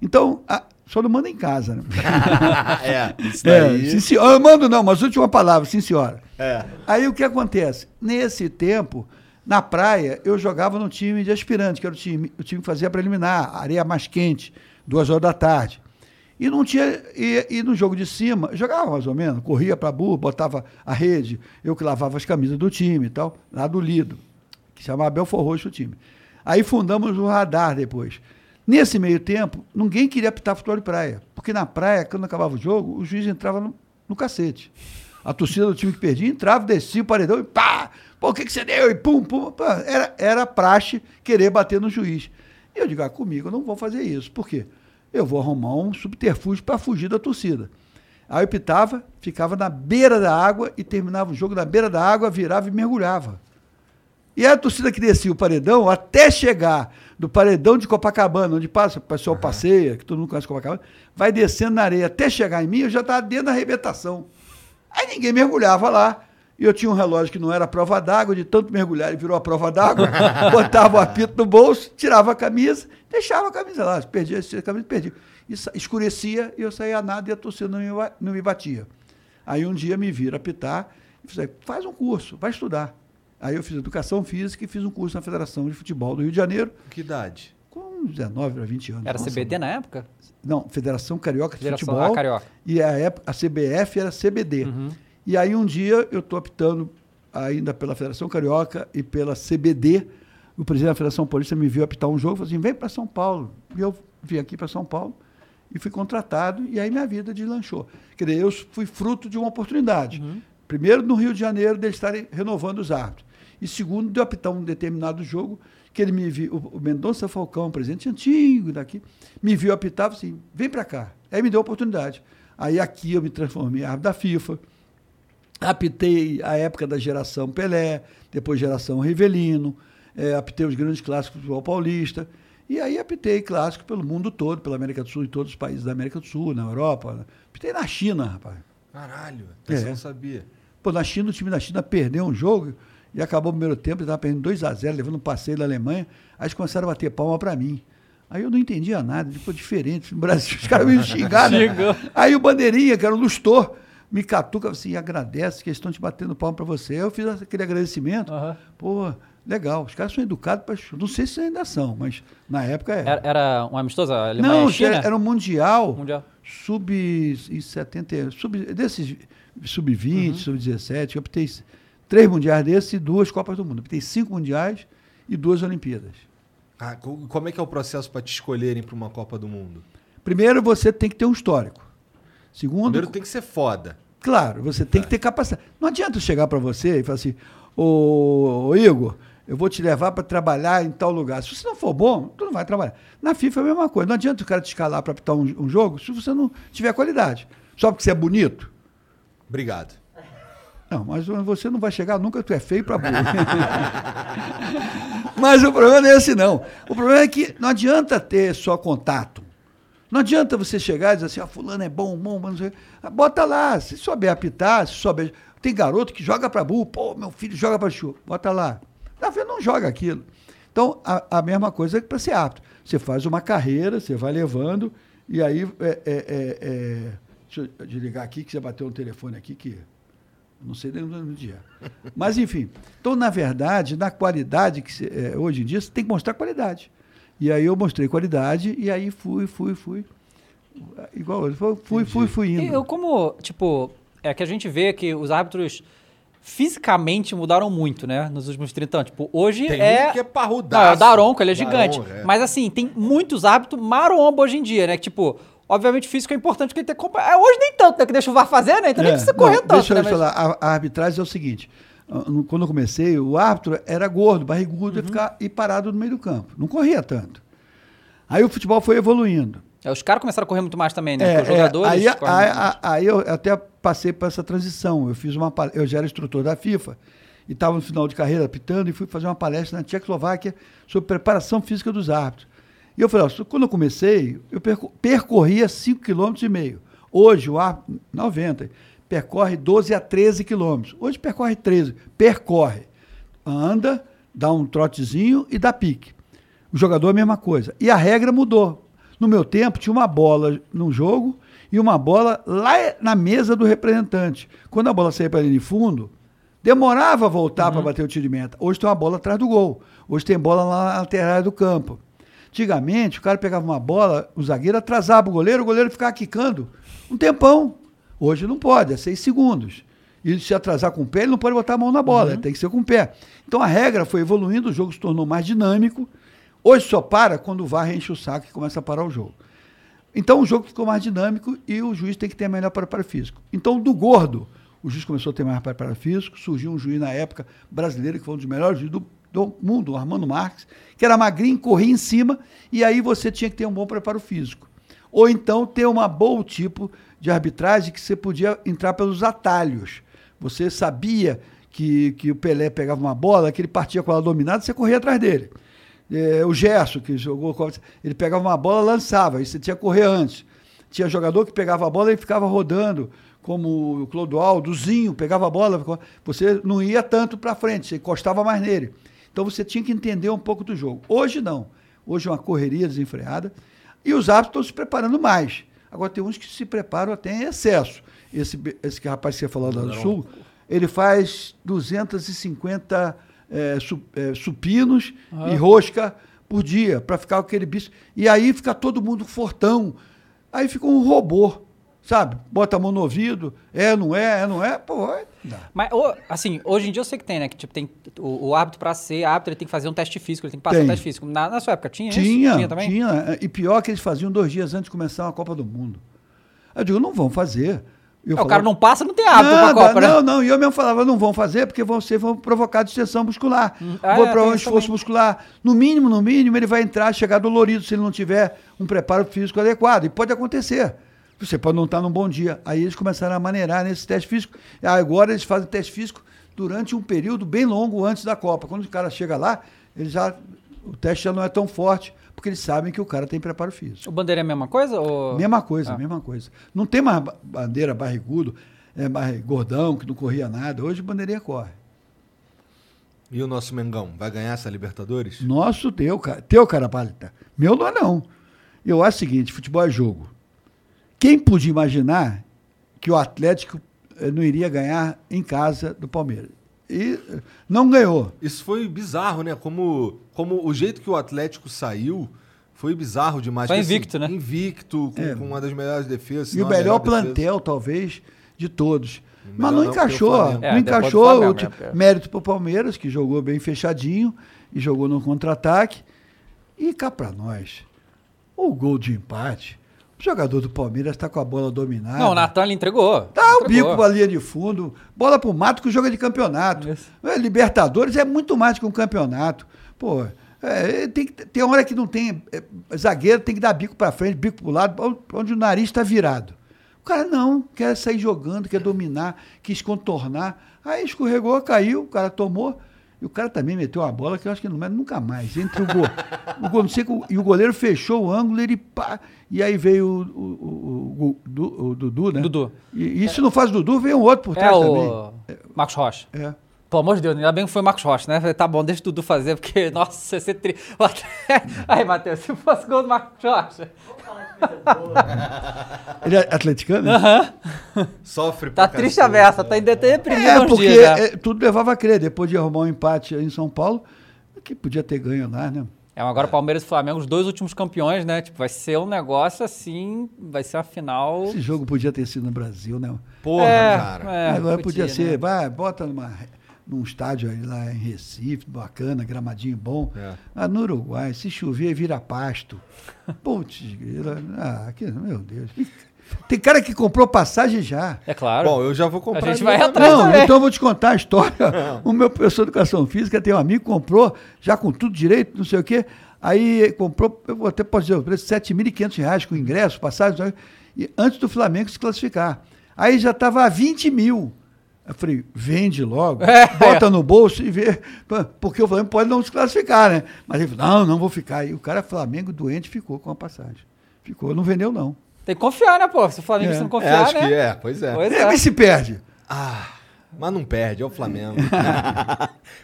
Então, a- só não manda em casa, né? é, isso É, daí. sim, senhora. Eu mando não, mas última palavra, sim, senhora. É. Aí o que acontece? Nesse tempo, na praia, eu jogava no time de aspirante, que era o time, o time que fazia preliminar, areia mais quente, duas horas da tarde. E não tinha. E, e no jogo de cima, jogava mais ou menos, corria para burro, botava a rede, eu que lavava as camisas do time e tal, lá do Lido, que chamava Belfor Roxo o time. Aí fundamos o radar depois. Nesse meio tempo, ninguém queria apitar futebol de praia. Porque na praia, quando acabava o jogo, o juiz entrava no, no cacete. A torcida do time que perdia entrava, descia o paredão e pá! Pô, o que, que você deu? E pum, pum. pô, era, era praxe querer bater no juiz. E eu digo, ah, comigo eu não vou fazer isso. Por quê? Eu vou arrumar um subterfúgio para fugir da torcida. Aí eu pitava, ficava na beira da água e terminava o jogo na beira da água, virava e mergulhava. E a torcida que descia o paredão, até chegar do paredão de Copacabana, onde passa, o pessoal passeia, que todo mundo conhece Copacabana, vai descendo na areia até chegar em mim, eu já estava dentro da arrebentação. Aí ninguém mergulhava lá. E eu tinha um relógio que não era prova d'água, de tanto mergulhar, ele virou a prova d'água, botava o apito no bolso, tirava a camisa, deixava a camisa lá, perdia a camisa, perdia. E escurecia e eu saía nada e a torcida não me, não me batia. Aí um dia me viram apitar e falei, faz um curso, vai estudar. Aí eu fiz educação física e fiz um curso na Federação de Futebol do Rio de Janeiro, Que idade? com 19 para 20 anos. Era Nossa, CBD na época? não, Federação Carioca de Federação- Futebol. Carioca. E a, época, a CBF era CBD. E aí um dia eu estou optando ainda pela Federação Carioca e pela CBD. O presidente da Federação Paulista me viu apitar um jogo e falou assim: vem para São Paulo. E eu vim aqui para São Paulo e fui contratado, e aí minha vida deslanchou. Quer dizer, eu fui fruto de uma oportunidade. Primeiro, no Rio de Janeiro, deles estarem renovando os árbitros. E segundo, de eu apitar um determinado jogo, que ele me viu, o, Mendonça Falcão, presidente antigo daqui, me viu apitar e falou assim: vem para cá. Aí me deu a oportunidade. Aí aqui eu me transformei em árbitro da FIFA. Apitei a época da geração Pelé, depois geração Rivelino, eh, apitei os grandes clássicos do futebol paulista. E aí apitei clássico pelo mundo todo, pela América do Sul, em todos os países da América do Sul, na Europa. Apitei na China, rapaz. Caralho, É. você não sabia. Pô, na China, o time da China perdeu um jogo e acabou o primeiro tempo, ele estava perdendo 2 a 0 levando um passeio da Alemanha. Aí eles começaram a bater palma para mim. Aí eu não entendia nada, ficou diferente. No Brasil, os caras me xingaram. né? Aí o Bandeirinha, que era um lustor, me catuca assim, agradece que eles estão te batendo palma para você. Aí eu fiz aquele agradecimento. Aham. Pô, legal. Os caras são educados para Não sei se ainda são, mas na época era. Era, era um amistoso? Alemanha não, China? era, um mundial, Mundial. sub em 70, sub, desses sub-20, sub-17, eu optei três mundiais desses e duas Copas do Mundo. Optei cinco mundiais e duas Olimpíadas. Ah, co- como é que é o processo para te escolherem para uma Copa do Mundo? Primeiro, você tem que ter um histórico. Segundo, Primeiro tem que ser foda. claro, você tem que ter capacidade. Não adianta chegar para você e falar assim, ô, ô, Igor, eu vou te levar para trabalhar em tal lugar. Se você não for bom, tu não vai trabalhar. Na FIFA é a mesma coisa. Não adianta o cara te escalar para apitar um, um jogo se você não tiver qualidade. Só porque você é bonito. Obrigado. Não, mas você não vai chegar nunca, tu é feio para burro. mas o problema não é esse, não. O problema é que não adianta ter só contato. Não adianta você chegar e dizer assim, ah, fulano é bom, bom, bom, não sei. Ah, Bota lá, se souber apitar, se souber... Tem garoto que joga para burro, pô, meu filho joga para chuva. Bota lá. Na verdade, não joga aquilo. Então, a, a mesma coisa é para ser apto. Você faz uma carreira, você vai levando, e aí... É, é, é, é... Deixa eu desligar aqui, que você bateu um telefone aqui que... Não sei nem no dia. Mas, enfim. Então, na verdade, na qualidade, que é, hoje em dia, você tem que mostrar qualidade. E aí eu mostrei qualidade, e aí fui, fui, fui. Igual, eu fui, fui, fui, fui E indo. eu, como, tipo, é que a gente vê que os árbitros fisicamente mudaram muito, né? Nos últimos 30 anos. Tipo, hoje Tem é. que é Não, parrudaço. é o Daronco, ele é gigante. Daronco, é. Mas assim, tem muitos árbitros maromba hoje em dia, né? Que, tipo, obviamente físico é importante porque ele tem que acompanhar. É, hoje nem tanto, né? Que deixa o VAR fazer, né? Então nem É, precisa correr não, tanto, Deixa né? eu Mas- falar, a, a arbitragem é o seguinte: ah, quando eu comecei, o árbitro era gordo, barrigudo Uhum. e ficar e parado no meio do campo. Não corria tanto. Aí o futebol foi evoluindo. É, Os caras começaram a correr muito mais também, né? É, os jogadores. é, aí, correm aí, aí eu até passei por essa transição. Eu fiz uma eu já era instrutor da FIFA e estava no final de carreira apitando e fui fazer uma palestra na Tchecoslováquia sobre preparação física dos árbitros. E eu falei, ó, quando eu comecei, eu perco- percorria 5,5 km. Hoje o árbitro, 90, percorre 12 a 13 quilômetros. Hoje percorre 13. Percorre. Anda, dá um trotezinho e dá pique. O jogador é a mesma coisa. E a regra mudou. No meu tempo, tinha uma bola num jogo e uma bola lá na mesa do representante. Quando a bola saía para linha de fundo, demorava a voltar para bater o tiro de meta. Hoje tem uma bola atrás do gol. Hoje tem bola lá na lateral do campo. Antigamente, o cara pegava uma bola, o zagueiro atrasava o goleiro, o goleiro ficava quicando um tempão. Hoje não pode, é seis segundos. E se atrasar com o pé, ele não pode botar a mão na bola, tem que ser com o pé. Então a regra foi evoluindo, o jogo se tornou mais dinâmico. Hoje só para quando o VAR enche o saco e começa a parar o jogo. Então o jogo ficou mais dinâmico e o juiz tem que ter melhor preparo físico. Então, do gordo, o juiz começou a ter mais preparo físico, surgiu um juiz na época brasileiro, que foi um dos melhores juízes do, do mundo, Armando Marques, que era magrinho, corria em cima, e aí você tinha que ter um bom preparo físico. Ou então ter uma bom tipo de arbitragem que você podia entrar pelos atalhos. Você sabia que, que o Pelé pegava uma bola, que ele partia com ela dominada, você corria atrás dele. É, o Gerson, que jogou, ele pegava uma bola, lançava, aí você tinha que correr antes. Tinha jogador que pegava a bola e ficava rodando, como o Clodoaldo, o Zinho, pegava a bola, você não ia tanto para frente, você encostava mais nele. Então você tinha que entender um pouco do jogo. Hoje não. Hoje é uma correria desenfreada e os árbitros estão se preparando mais. Agora tem uns que se preparam até em excesso. Esse, esse rapaz que você falou lá do Sul, ele faz 250 é, su, é, supinos e rosca por dia, para ficar com aquele bicho. E aí fica todo mundo fortão. Aí fica um robô, sabe? Bota a mão no ouvido, é, não é, é, não é, pô, é. Mas, assim, hoje em dia eu sei que tem, né? Que tipo, tem o, o árbitro pra ser árbitro, ele tem que fazer um teste físico, ele tem que passar Tem. um teste físico. Na, na sua época tinha, isso? Tinha, Tinha também? tinha. E pior que eles faziam dois dias antes de começar a Copa do Mundo. Eu digo, não vão fazer. Eu É, o falava, cara não passa, não tem árbitro Nada, pra Copa, né? não, não, e eu mesmo falava, não vão fazer porque vocês vão provocar distensão muscular. Ah, vou é, provar um esforço também. muscular. No mínimo, no mínimo, ele vai entrar, chegar dolorido se ele não tiver um preparo físico adequado. E pode acontecer. Você pode não estar num bom dia. Aí eles começaram a maneirar nesse teste físico. E Agora eles fazem teste físico durante um período bem longo antes da Copa. Quando o cara chega lá, ele já, o teste já não é tão forte, porque eles sabem que o cara tem preparo físico. O bandeira é a mesma coisa? Ou... Mesma coisa, Ah. mesma coisa. Não tem mais ba- bandeira barrigudo, é, gordão, que não corria nada. Hoje bandeirinha corre. E o nosso Mengão, vai ganhar essa Libertadores? Nosso, teu, cara. Teu, cara pálida. Meu não é não. Eu acho o seguinte, futebol é jogo. Quem podia imaginar que o Atlético eh, não iria ganhar em casa do Palmeiras? E eh, não ganhou. Isso foi bizarro, né? Como, como o jeito que o Atlético saiu foi bizarro demais. Só Porque, assim, invicto, né? Invicto, com, É. com uma das melhores defesas. E o melhor defesa. plantel, talvez, de todos. Mas não não, o encaixou. É, não encaixou. Flamengo, né, Mérito para o Palmeiras, que jogou bem fechadinho e jogou no contra-ataque. E cá para nós, o gol de empate. O jogador do Palmeiras está com a bola dominada. Não, o Natan ele entregou. Dá o Entregou. bico pra linha de fundo, bola pro mato que joga de campeonato. É, Libertadores é muito mais que um campeonato. Pô, é, tem, tem hora que não tem. é, zagueiro tem que dar bico pra frente, bico pro lado, onde- onde o nariz está virado. O cara não, quer sair jogando, quer dominar, quis contornar. Aí escorregou, caiu, o cara tomou. E o cara também meteu uma bola que eu acho que não mete nunca mais. Entre o gol. o gol e o goleiro fechou o ângulo, ele pá. E aí veio o, o, o- o- Du- o Dudu, né? Dudu. E, e se não faz o Dudu, vem um outro por É trás o também. Marcos Rocha. É. Pelo amor de Deus, ainda bem que foi o Marcos Rocha, né? Falei, Tá bom, deixa o Dudu fazer, porque, nossa, ser tri... Aí, Matheus, se fosse gol do Marcos Rocha. Ele é atleticano? Sofre Tá triste a né? tá ainda deprimido É, uns porque dias já. é, tudo levava a crer. Depois de arrumar um empate em São Paulo, que podia ter ganho lá, né? É, mas agora Palmeiras e Flamengo, os dois últimos campeões, né? Tipo, vai ser um negócio assim, vai ser uma final... Esse jogo podia ter sido no Brasil, né? Porra, é, cara. é, Agora podia, ser, né? vai, bota numa, num estádio aí lá em Recife, bacana, gramadinho bom. É. Ah, no Uruguai, se chover, vira pasto. Putz, ah, que, meu Deus. Tem cara que comprou passagem já. É claro. Bom, eu já vou a comprar. gente de vai atrás Não, também. então eu vou te contar a história. O meu professor de educação física tem um amigo que comprou, já com tudo direito, não sei o quê. Aí comprou, eu vou até posso dizer o preço, 7.500 reais com ingresso, passagem, e antes do Flamengo se classificar. Aí já estava a 20 mil. Eu falei, vende logo, É. bota no bolso e vê, porque o Flamengo pode não se classificar, né? Mas ele falou, não, não vou ficar. E o cara Flamengo doente ficou com a passagem. Ficou, não vendeu não. Tem que confiar, né, pô? Se o Flamengo É. não É, confiar, acho né? que é, pois é. Pois É, é. mas se perde. Mas não perde, é o Flamengo.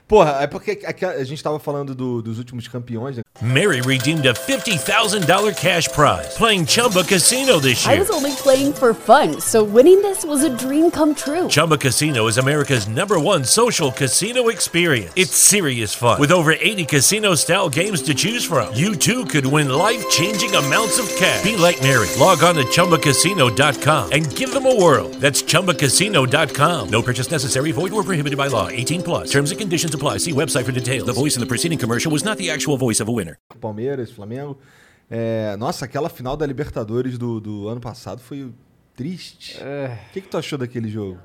Porra, é porque aqui a gente tava falando do- dos últimos campeões, né? Mary redeemed a $50,000 cash prize playing Chumba Casino this year. I was only playing for fun, so winning this was a dream come true. Chumba Casino is America's number one social casino experience. It's serious fun. With over 80 casino style games to choose from, you too could win life changing amounts of cash. Be like Mary. Log on to chumbacasino.com and give them a whirl. That's chumbacasino.com. No purchase necessary, void or prohibited by law. 18 plus. Terms and conditions apply. See website for details. The voice in the preceding commercial was not the actual voice of a winner. Palmeiras, Flamengo. É, nossa, aquela final da Libertadores do, do ano passado foi triste. O que, que tu achou daquele jogo?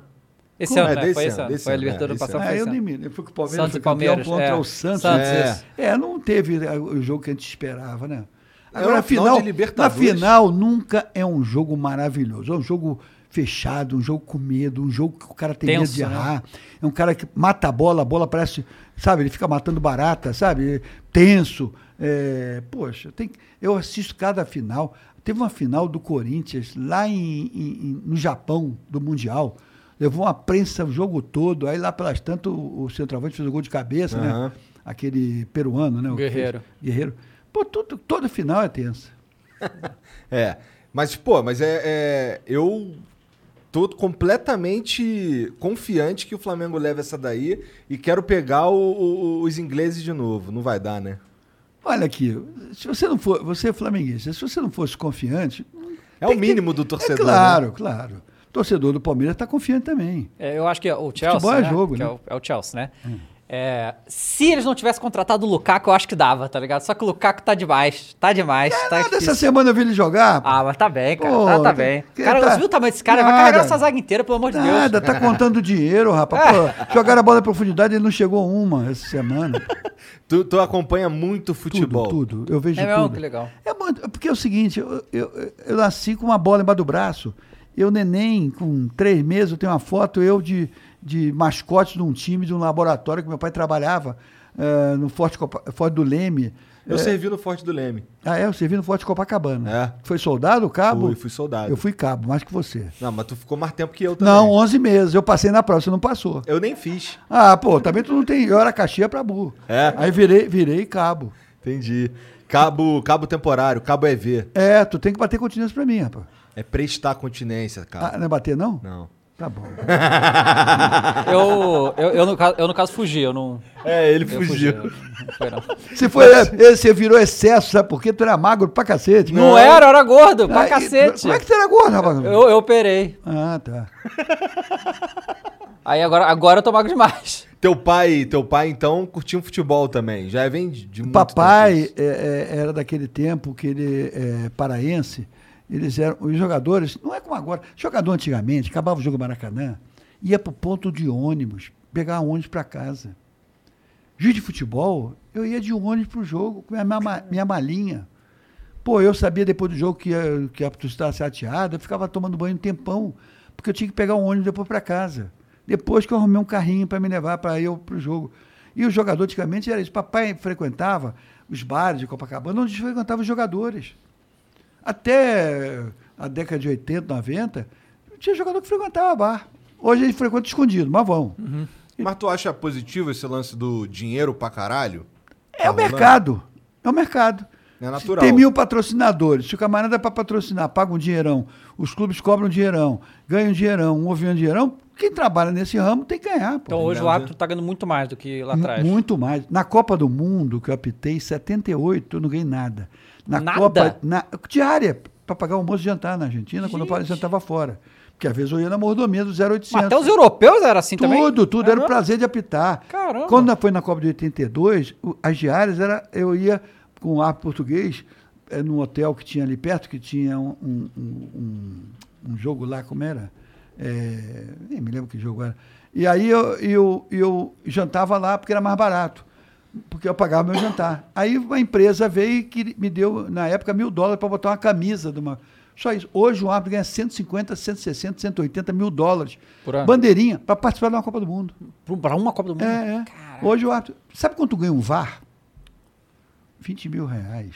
Esse ano, é? né? Foi ano, esse ano. Foi a é, Libertadores. Ah, foi eu nem me lembro. Foi que o Palmeiras Santos foi Palmeiras, contra é. o Santos. Santos, É. isso. É, não teve é, o jogo que a gente esperava, né? É Agora, a final final, de Libertadores. na final nunca é um jogo maravilhoso. É um jogo fechado, um jogo com medo, um jogo que o cara tem medo Tenso, de né? errar. É um cara que mata a bola, a bola parece, sabe, ele fica matando barata, sabe? Tenso. É, poxa, tem, eu assisto cada final. Teve uma final do Corinthians lá em, em- no Japão, do Mundial. Levou uma prensa o jogo todo. Aí lá pelas tantas o, o centroavante fez o gol de cabeça, Aham. né? Aquele peruano, né? o Guerreiro. Guerreiro. Pô, tudo, toda final é tensa. É, mas, pô, mas é, é- Eu tô completamente confiante que o Flamengo leva essa daí e quero pegar o- o- os ingleses de novo. Não vai dar, né? Olha aqui, se você não for, você é flamenguista, se você não fosse confiante. É o que- mínimo do torcedor. né? É claro, claro. O torcedor do Palmeiras está confiante também. É, eu acho que o Chelsea, Futebol é né? jogo, que é né? o, é o Chelsea, né? É, se eles não tivessem contratado o Lukaku, eu acho que dava, tá ligado? Só que o Lukaku tá demais, tá demais, tá Nada, difícil. essa semana eu vi ele jogar. pô. Ah, mas tá bem, cara, Pô, tá, tá tá- bem. que Cara, tá- você viu o tamanho desse cara? Vai Nada. carregar essa zaga inteira, pelo amor de Deus. Nada, tá contando dinheiro, rapaz. Pô, jogaram a bola em profundidade, ele não chegou uma essa semana. Tu, tu acompanha muito futebol. Tudo, tudo. Eu vejo É mesmo? tudo. Que legal. É muito, porque é o seguinte, eu, eu, eu nasci com uma bola embaixo do braço. Eu, neném, com três meses, eu tenho uma foto, eu de, de mascote de um time, de um laboratório que meu pai trabalhava eh, no Forte, Copa- Forte do Leme. Eu Eh, servi no Forte do Leme. Ah, é? Eu servi no Forte Copacabana. É. Foi soldado, cabo? Fui, fui soldado. Eu fui cabo, mais que você. Não, mas tu ficou mais tempo que eu também. Não, 11 meses. Eu passei na prova, você não passou. Eu nem fiz. Ah, pô, também tu não tem. Eu era caixinha pra burro. É? Aí virei, virei cabo. Entendi. Cabo, cabo temporário, cabo EV. É, tu tem que bater continência pra mim, rapaz. É prestar continência, Ah, cara. não é bater, não? Não. Tá bom. Eu, eu, eu, no caso, eu, no caso, fugi, eu não... É, ele Eu fugiu. fugi, não foi, não. Você, foi, é, você virou excesso, sabe por quê? Tu era magro pra cacete. Não era, eu era gordo, pra Ah, e- cacete. Como é que tu era gordo, rapaz? Eu, eu operei. Ah, tá. Aí agora, agora eu tô magro demais. Teu pai, teu pai, então, curtia um futebol também. Já vem de, de O muito papai é, é, era daquele tempo que ele é paraense. Eles eram os jogadores, não é como agora. Jogador antigamente, acabava o jogo Maracanã, ia pro ponto de ônibus, pegar ônibus para casa. Juiz de futebol, eu ia de ônibus pro jogo, com a minha, minha malinha. Pô, eu sabia depois do jogo que, ia- que a torcida estava chateada, eu ficava tomando banho um tempão, porque eu tinha que pegar um ônibus depois para casa. Depois que eu arrumei um carrinho para me levar para eu pro jogo. E o jogador antigamente era isso. Papai frequentava os bares de Copacabana, onde frequentava os jogadores. Até a década de 80, 90, tinha jogador que frequentava bar. Hoje ele frequenta escondido, mas vão. Mas tu acha positivo esse lance do dinheiro pra caralho? É Tá o rolando? mercado. É o mercado. É natural. Tem mil patrocinadores. Se o camarada é para patrocinar, paga um dinheirão, os clubes cobram um dinheirão, ganham um dinheirão, um ouvindo um dinheirão, quem trabalha nesse ramo tem que ganhar. Pô. Então hoje o árbitro tá ganhando muito mais do que lá atrás. Muito mais. Na Copa do Mundo, que eu apitei, 78, eu não ganhei nada. Na Nada? Copa. Na, diária, para pagar almoço e jantar na Argentina, quando o Paulo jantava fora. Porque às vezes eu ia na mordomia do 0800. Mas até os europeus era assim tudo, também? Tudo, É Era o prazer de apitar. Caramba. Quando foi na Copa de 82, o- as diárias era. Eu ia com o ar português, eh, num hotel que tinha ali perto, que tinha um. um- um- um- um jogo lá, como era? É, nem me lembro que jogo era. E aí eu, eu, eu jantava lá porque era mais barato, porque eu pagava meu jantar. Aí uma empresa veio que me deu, na época, mil dólares para botar uma camisa de uma. Só isso. Hoje o árbitro ganha 150, 160, 180 mil dólares. Bandeirinha, para participar de uma Copa do Mundo. Pra uma Copa do Mundo? É, é. Hoje o árbitro. Sabe quanto ganha um VAR? 20 mil reais.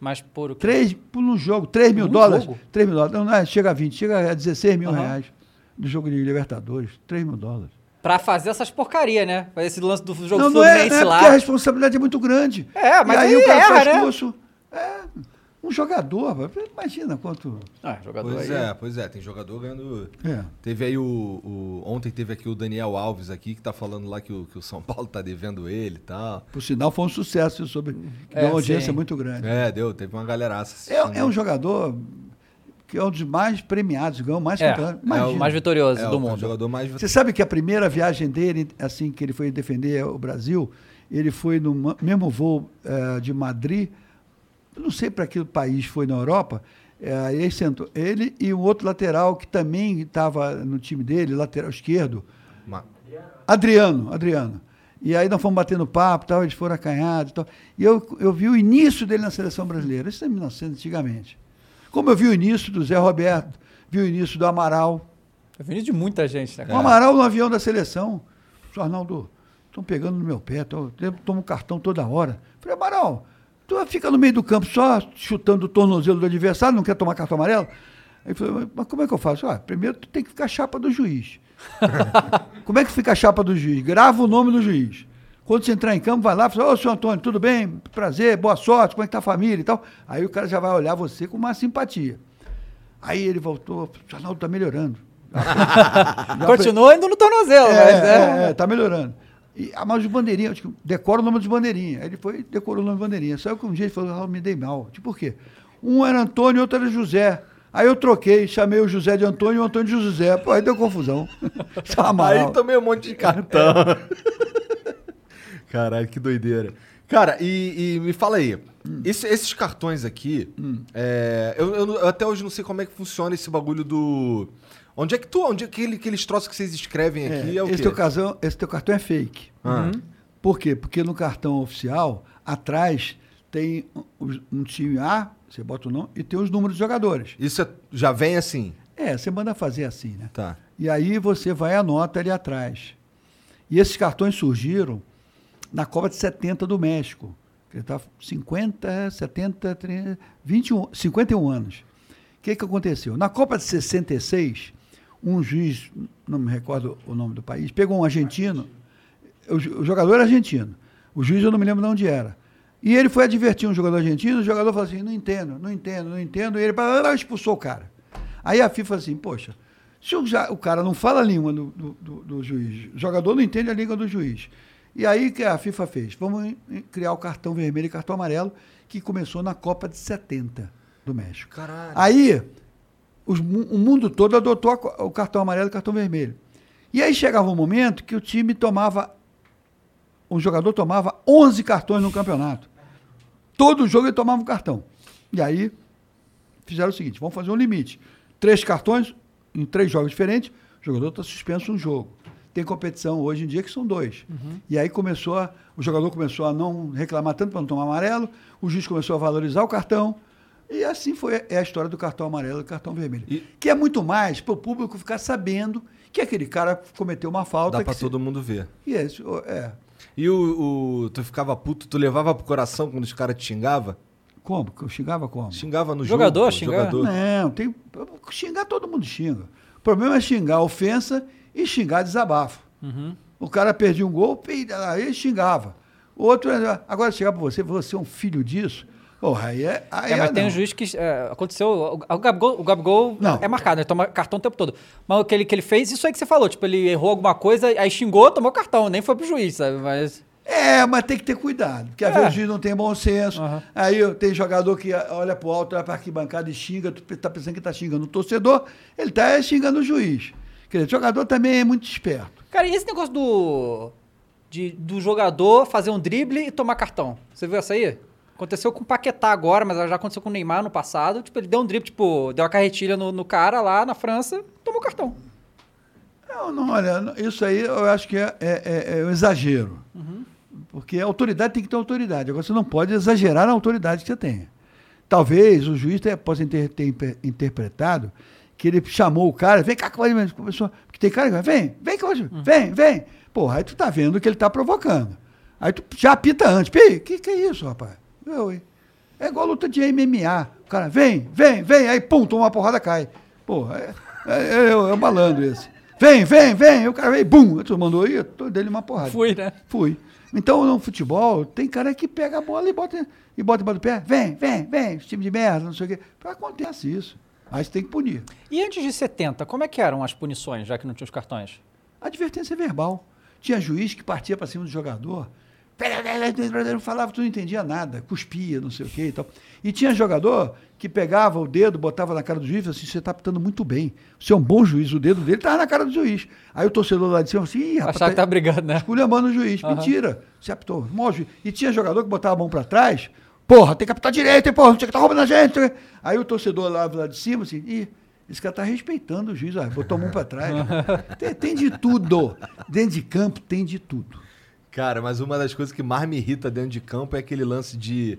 Mas por o quê? Três, por um jogo, 3 mil Um dólares. jogo? 3 mil dólares. Não, não é, chega a 20, chega a 16 mil Aham. reais do jogo de Libertadores. 3 mil dólares. Pra fazer essas porcaria, né? Fazer esse lance do jogo não, não é, Fluminense não é lá. porque a responsabilidade é muito grande. É, mas e aí aí o cara erra, faz né? curso. É, um jogador, imagina quanto. Ah, jogador Pois aí. é, pois é, tem jogador ganhando. É. Teve aí o, o- Ontem teve aqui o Daniel Alves aqui, que tá falando lá que o, que o São Paulo tá devendo ele e tal. Por sinal, foi um sucesso sobre. Que É, deu uma audiência sim. muito grande. É, deu, teve uma galeraça. É, é um jogador que é um dos mais premiados, ganhou mais É, é o mais vitorioso É, do mundo. jogador mais Você sabe que a primeira viagem dele, assim que ele foi defender o Brasil, ele foi no mesmo voo eh, de Madrid, não sei para que país foi na Europa, eh, aí ele, sentou, ele e o outro lateral que também estava no time dele, lateral esquerdo, Ma- Adriano, Adriano. E aí nós fomos batendo papo, tal, eles foram acanhados e tal. E eu, eu vi o início dele na seleção brasileira, isso é 1900 antigamente. Como eu vi o início do Zé Roberto, vi o início do Amaral, É vindo de muita gente, né? o? Amaral no avião da seleção. Arnaldo, estão pegando no meu pé, tô, tomo cartão toda hora. Falei, Amaral, tu fica no meio do campo só chutando o tornozelo do adversário, não quer tomar cartão amarelo? Aí falou, mas como é que eu faço? Ah, primeiro tu tem que ficar chapa do juiz. como é que fica a chapa do juiz? Grava o nome do juiz. Quando você entrar em campo, vai lá e fala, ô, senhor Antônio, tudo bem? Prazer, boa sorte, como é que tá a família e tal. Aí o cara já vai olhar você com uma simpatia. Aí ele voltou, o Arnaldo tá melhorando. Continua indo no tornozelo, é, mas é. é, é, tá melhorando. E, ah, mas os bandeirinhas, eu digo, decora o nome dos bandeirinhas. Aí ele foi e decorou o nome dos bandeirinhas. Só que um dia ele falou, ah, me dei mal. Tipo, por quê? Um era Antônio e outro era José. Aí eu troquei, chamei o José de Antônio e o Antônio de José. Pô, aí deu confusão. Só Aí tomei um monte de cartão. Caralho, que doideira. Cara, e, e me fala aí, esse- esses cartões aqui, é, eu, eu- eu até hoje não sei como é que funciona esse bagulho do... Onde é que tu, onde é que ele- aqueles troços que vocês escrevem aqui é, o esse, quê? teu casão, esse teu cartão é fake. Ah. Por quê? Porque no cartão oficial, atrás, tem um, um time A, você bota o nome, e tem os números dos jogadores. Isso é- já vem assim? É, você manda fazer assim, né? Tá. E aí você vai e anota ali atrás. E esses cartões surgiram na Copa de 70 do México. Ele está 50, 70, 30, 21, 51 anos. O que, que aconteceu? Na Copa de 66, um juiz, não me recordo o nome do país, pegou um argentino, o, jo- o jogador era argentino, o juiz eu não me lembro de onde era. E ele foi advertir um jogador argentino, o jogador falou assim, não entendo, não entendo, não entendo, e ele expulsou o cara. Aí a FIFA assim, poxa, se o, o cara não fala a língua do, do- do- do juiz, o jogador não entende a língua do juiz. E aí que a FIFA fez? Vamos criar o cartão vermelho e cartão amarelo, que começou na Copa de 70 do México. Caralho. Aí os o mundo todo adotou a o cartão amarelo e o cartão vermelho. E aí chegava um momento que o time tomava, um jogador tomava 11 cartões no campeonato. Todo jogo ele tomava um cartão. E aí fizeram o seguinte: vamos fazer um limite. Três cartões em três jogos diferentes, o jogador está suspenso um jogo. Tem competição hoje em dia que são dois. E aí começou a, o jogador começou a não reclamar tanto para não tomar amarelo, o juiz começou a valorizar o cartão. E assim foi é a história do cartão amarelo e do cartão vermelho. Que é muito mais para o público ficar sabendo que aquele cara cometeu uma falta. Dá pra que se- todo mundo ver. E é, isso, é. E o, o- tu ficava puto, tu levava pro coração quando os caras te xingavam? Como? Eu xingava como? Xingava no Jogador, jogo? pô, xingar? Jogador. Não, tem. Xingar todo mundo xinga. O problema é xingar ofensa e xingar desabafo. O cara perdia um gol, aí xingava. O outro, agora chegar pra você, você é um filho disso. Porra, aí é. Aí É, mas é tem não. um juiz que é, aconteceu. O, o Gabigol, o Gabigol Não. é marcado, ele toma cartão o tempo todo. Mas o que ele, que ele fez, isso aí que você falou. Tipo, ele errou alguma coisa, aí xingou, tomou cartão, nem foi pro juiz, sabe? Mas. É, mas tem que ter cuidado, porque às É. vezes o juiz não tem bom senso. Aí tem jogador que olha pro alto, olha pra arquibancada e xinga, tu tá pensando que tá xingando o torcedor, ele tá xingando o juiz. Quer dizer, o jogador também é muito esperto. Cara, e esse negócio do. De, do jogador fazer um drible e tomar cartão? Você viu essa aí? Aconteceu com o Paquetá agora, mas já aconteceu com o Neymar no passado. Tipo, ele deu um drible, tipo, deu uma carretilha no, no cara lá na França, tomou cartão. Não, não, olha, isso aí eu acho que é, é, é- é um exagero. Porque a autoridade tem que ter autoridade. Agora, você não pode exagerar na autoridade que você tem. Talvez o juiz possa ter, ter interpretado que ele chamou o cara, vem cá, que vai- começou. Porque tem cara que vai, vem, vem, vou- vem, vem. Porra, aí tu tá vendo que ele tá provocando. Aí tu já apita antes. Pi, que que é isso, rapaz? Eu, hein? É igual luta de MMA. O cara, vem, vem, vem, aí pum, toma uma porrada, cai. Porra, é, é, é, é um malandro esse. Vem, vem, vem. Aí o cara veio, bum. Tu mandou aí, eu dele uma porrada. Fui, né? Fui. Então, no futebol, tem cara que pega a bola e bota, e bota embaixo do pé. Vem, vem, vem, time de merda, não sei o quê. Acontece isso. Aí você tem que punir. E antes de 70, como é que eram as punições, já que não tinha os cartões? Advertência verbal. Tinha juiz que partia para cima do jogador. Não falava, tu não entendia nada, cuspia, não sei o quê e tal. E tinha jogador que pegava o dedo, botava na cara do juiz e assim: você está apitando muito bem. Você é um bom juiz, o dedo dele estava na cara do juiz. Aí o torcedor lá de cima assim: Ih, rapaz, Achava que tá brigando, né? esculhambando o juiz. Aham. Mentira, você apitou. Mó juiz. E tinha jogador que botava a mão para trás, porra, tem que apitar direito, hein, porra, não tinha que estar roubando a gente. Aí o torcedor lá, lá de cima assim: Ih, esse cara tá respeitando o juiz, ó, botou a mão para trás. tem, tem de tudo. Dentro de campo tem de tudo. Cara, mas uma das coisas que mais me irrita dentro de campo é aquele lance de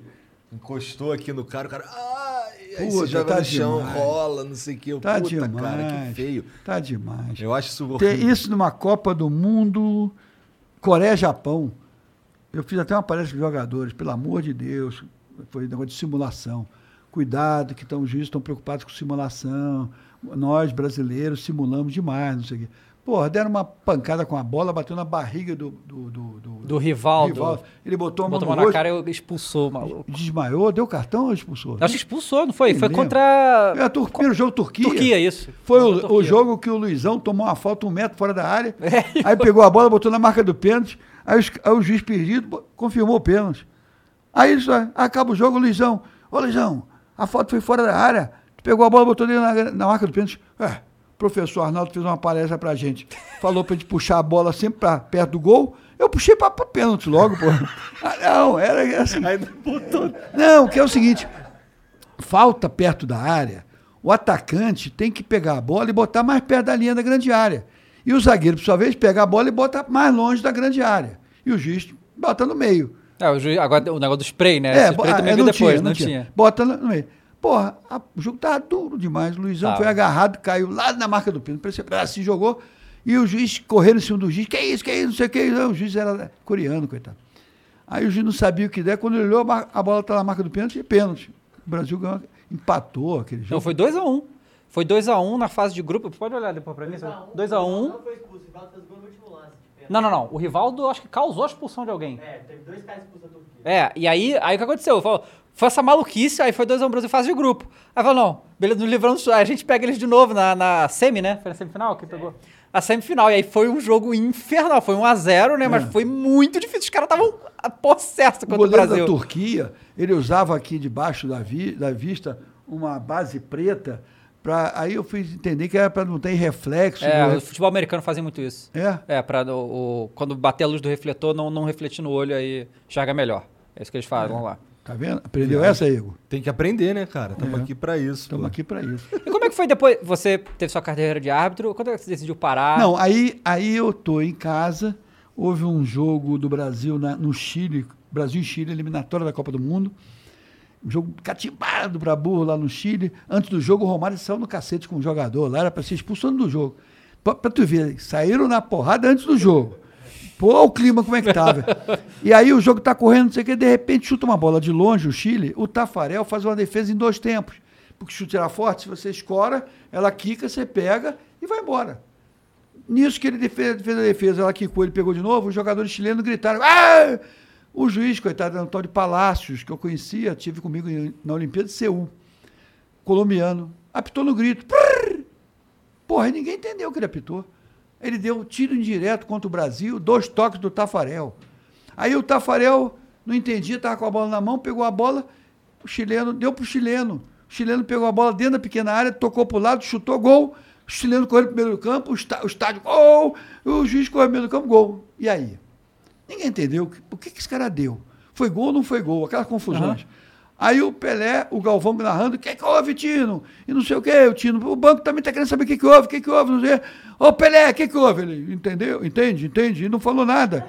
encostou aqui no cara, o cara. Ai, aí Puta, você joga tá no chão, demais. rola, não sei o que. Tá Puta, demais. cara, que feio. Tá demais. Eu acho isso Ter horrível. isso numa Copa do Mundo, Coreia-Japão. Eu fiz até uma palestra com jogadores, pelo amor de Deus, foi um negócio de simulação. Cuidado, que tão, os juízes estão preocupados com simulação. Nós, brasileiros, simulamos demais, não sei o quê. Porra, deram uma pancada com a bola, bateu na barriga do... Do, do, do, Do rival. Ele botou a mão Botou no na cara e expulsou o maluco. desmaiou, deu cartão ou expulsou? Acho que expulsou, não foi? Nem Foi lembro. contra. É, Tur- primeiro jogo Turquia. Turquia, isso. Foi o, o Turquia. jogo que o Luizão tomou uma falta um metro fora da área. É, aí pegou a bola, botou na marca do pênalti. Aí, aí o juiz perdido confirmou o pênalti. Aí aí, acaba o jogo, o Luizão. Ô Luizão, a falta foi fora da área. Tu pegou a bola, botou dele na, na marca do pênalti. É, o professor Arnaldo fez uma palestra pra gente. Falou pra gente puxar a bola sempre pra perto do gol. Eu puxei pra, pra pênalti logo, pô. Ah, não, era assim. Não, que é o seguinte falta perto da área, o atacante tem que pegar a bola e botar mais perto da linha da grande área. E o zagueiro, por sua vez, pega a bola e bota mais longe da grande área. E o juiz bota no meio. É, o juiz, agora o negócio do spray, né? É, Esse spray bo- também é, não depois, tinha, não, não tinha. tinha. Bota no meio. Porra, a- o jogo tava duro demais. O Luizão Tava. foi agarrado, caiu lá na marca do que se jogou. E o juiz correndo em cima do juiz. Que isso, que isso, não sei o que. O juiz era coreano, coitado. Aí o juiz não sabia o que der. Quando ele olhou, a a bola estava na marca do pênalti e pênalti. O Brasil ganhou, empatou aquele jogo. Não, foi 2x1. Foi 2x1 na fase de grupo. Pode olhar depois pra mim. 2x1. Não, não, não. O Rivaldo acho que causou a expulsão de alguém. É, teve dois caras expulsos da Turquia. É, e aí, aí o que aconteceu? Falou, foi essa maluquice, aí foi 2x1 Brasil em fase de grupo. Aí falou, não, beleza, nos livramos, aí a gente pega eles de novo na, na semi, né? Foi na semifinal que pegou? A semifinal, e aí foi um jogo infernal, foi 1x0, né? Mas foi muito difícil, os caras estavam possessos O contra o goleiro Brasil. da Turquia, ele usava aqui debaixo da, vi- da vista uma base preta. Pra, aí eu fui entender que era para não ter reflexo. É, o futebol americano fazem muito isso. É? É, o- quando bater a luz do refletor, não, não refletir no olho, aí enxerga melhor. É isso que eles falam lá. Tá vendo? Aprendeu essa, Igor? Tem que aprender, né, cara? Estamos É. aqui pra isso. Estamos aqui para isso. E como é que foi depois? Você teve sua carreira de árbitro? Quando é que você decidiu parar? Não, aí, aí eu tô em casa. Houve um jogo do Brasil na- no Chile, Brasil e Chile, eliminatória da Copa do Mundo. Jogo catimbado pra burro lá no Chile. Antes do jogo, o Romário saiu no cacete com o jogador lá, era para ser expulsando do jogo. Pra tu ver, saíram na porrada antes do jogo. Pô, o clima como é que tava. e aí o jogo tá correndo, não sei o que, de repente chuta uma bola de longe, o Chile, o Tafarel faz uma defesa em dois tempos. Porque chute era forte, se você escora, ela quica, você pega e vai embora. Nisso que ele fez a defesa, ela quicou, ele pegou de novo, os jogadores chilenos gritaram. "Ah!" O juiz, coitado, era um tal de Palácios, que eu conhecia, tive comigo na Olimpíada de Seul, colombiano, apitou no grito. Porra, ninguém entendeu que ele apitou. Ele deu um tiro indireto contra o Brasil, dois toques do Tafarel. Aí o Tafarel não entendia, estava com a bola na mão, pegou a bola, o chileno deu para o chileno. O chileno pegou a bola dentro da pequena área, tocou para o lado, chutou, gol. O chileno correu para o campo, o, está- o estádio, gol. O juiz correu para campo, gol. E aí? Ninguém entendeu o que, que, esse cara deu. Foi gol ou não foi gol? Aquelas confusões. Aí o Pelé, o Galvão narrando, o que, que houve, Tino? E não sei o que, o Tino, o banco também está querendo saber o que, que houve, o que, que houve, não sei. Ô Pelé, o que, que houve? Ele, entendeu? Entende, entende? E não falou nada.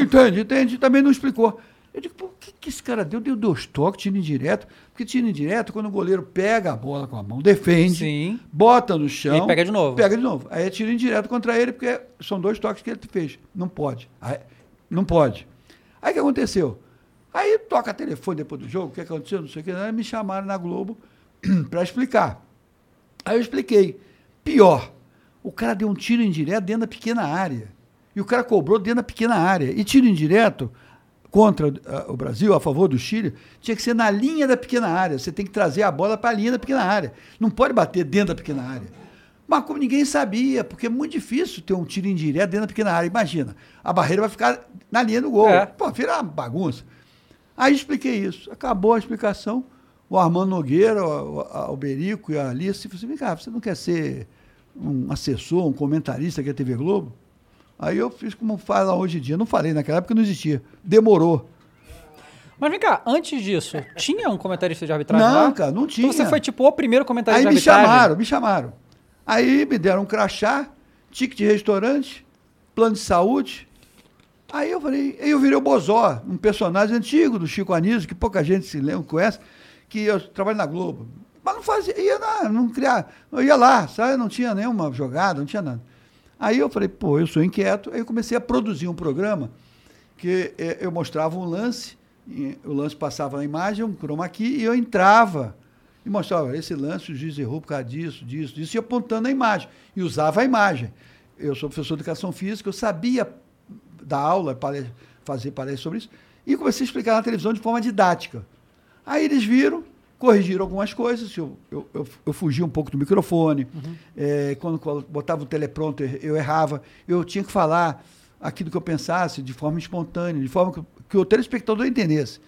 Entende, entende, também não explicou. Eu digo, pô, o que, que esse cara deu? Deu dois toques, tiro indireto. Porque tiro indireto, quando o goleiro pega a bola com a mão, defende, Sim. bota no chão. E pega de novo. Pega de novo. Aí é tiro indireto contra ele, porque são dois toques que ele fez. Não pode. Aí, não pode. Aí o que aconteceu? Aí toca telefone depois do jogo, o que aconteceu, não sei o que, aí me chamaram na Globo para explicar. Aí eu expliquei. Pior, o cara deu um tiro indireto dentro da pequena área. E o cara cobrou dentro da pequena área. E tiro indireto contra uh, o Brasil, a favor do Chile, tinha que ser na linha da pequena área. Você tem que trazer a bola para a linha da pequena área. Não pode bater dentro da pequena área. Mas como ninguém sabia, porque é muito difícil ter um tiro indireto dentro da pequena área. Imagina, a barreira vai ficar na linha do gol. É. Pô, vira uma bagunça. Aí expliquei isso. Acabou a explicação. O Armando Nogueira, o, o, o Berico e a Alice falaram assim, vem cá, você não quer ser um assessor, um comentarista aqui da TV Globo? Aí eu fiz como fala hoje em dia. Não falei naquela época, não existia. Demorou. Mas vem cá, antes disso, tinha um comentarista de arbitragem Não, lá? cara, não tinha. Então você foi tipo o primeiro comentarista Aí de me arbitragem? chamaram, me chamaram. Aí me deram um crachá, ticket de restaurante, plano de saúde. Aí eu falei, aí eu virei o Bozó, um personagem antigo do Chico Anísio, que pouca gente se lembra, conhece, que eu trabalho na Globo. Mas não fazia, ia lá, não criar, eu ia lá, sabe? Não tinha nenhuma jogada, não tinha nada. Aí eu falei, pô, eu sou inquieto. Aí eu comecei a produzir um programa que eh, eu mostrava um lance, o lance passava na imagem, um chroma key, e eu entrava e mostrava, esse lance o juiz errou por causa disso, disso, disso, e apontando a imagem. E usava a imagem. Eu sou professor de educação física, eu sabia dar aula, fazer palestra sobre isso, e comecei a explicar na televisão de forma didática. Aí eles viram, corrigiram algumas coisas, eu, eu, eu, eu fugi um pouco do microfone, eh, quando colo- botava o teleprompter eu errava, eu tinha que falar aquilo que eu pensasse de forma espontânea, de forma que, que o telespectador entendesse.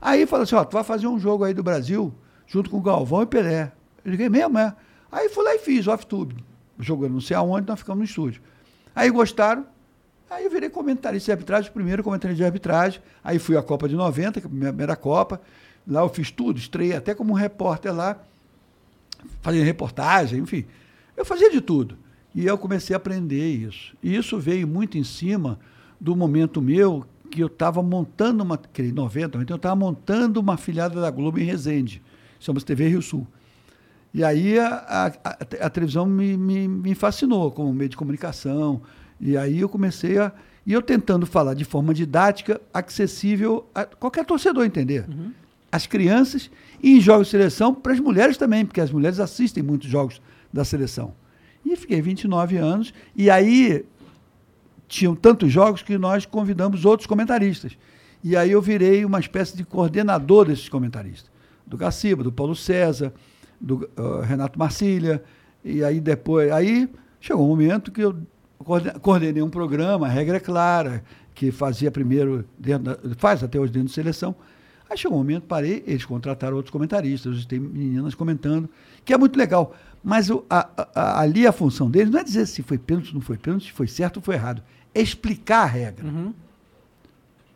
Aí falou assim, ó, tu vai fazer um jogo aí do Brasil, junto com Galvão e Pelé. Eu liguei mesmo, é? Aí fui lá e fiz, off-tube. Jogando não sei aonde, nós ficamos no estúdio. Aí gostaram, Aí eu virei comentarista de arbitragem, primeiro comentarista de arbitragem. Aí fui à Copa de 90, que é a minha primeira Copa. Lá eu fiz tudo, estreiei até como um repórter lá, fazia reportagem, enfim. Eu fazia de tudo. E eu comecei a aprender isso. E isso veio muito em cima do momento meu que eu estava montando uma. Que em 90, então eu estava montando uma filiada da Globo em Resende. Chama-se TV Rio Sul. E aí a, a, a- televisão me, me, me fascinou como meio de comunicação. E aí eu comecei a. E eu tentando falar de forma didática, acessível a qualquer torcedor entender. As crianças e em jogos de seleção, para as mulheres também, porque as mulheres assistem muitos jogos da seleção. E fiquei 29 anos. E aí tinham tantos jogos que nós convidamos outros comentaristas. E aí eu virei uma espécie de coordenador desses comentaristas. Do Gaciba, do Paulo César, do ah, Renato Marcília. E aí depois, aí chegou um momento que eu coorden- coordenei um programa, a regra é clara, que fazia primeiro, dentro da- faz até hoje dentro de seleção. Aí chegou um momento, parei, eles contrataram outros comentaristas, hoje tem meninas comentando, que é muito legal. Mas o- a- a- ali a função deles não é dizer se foi pênalti, não foi pênalti, se foi certo ou foi errado. É explicar a regra.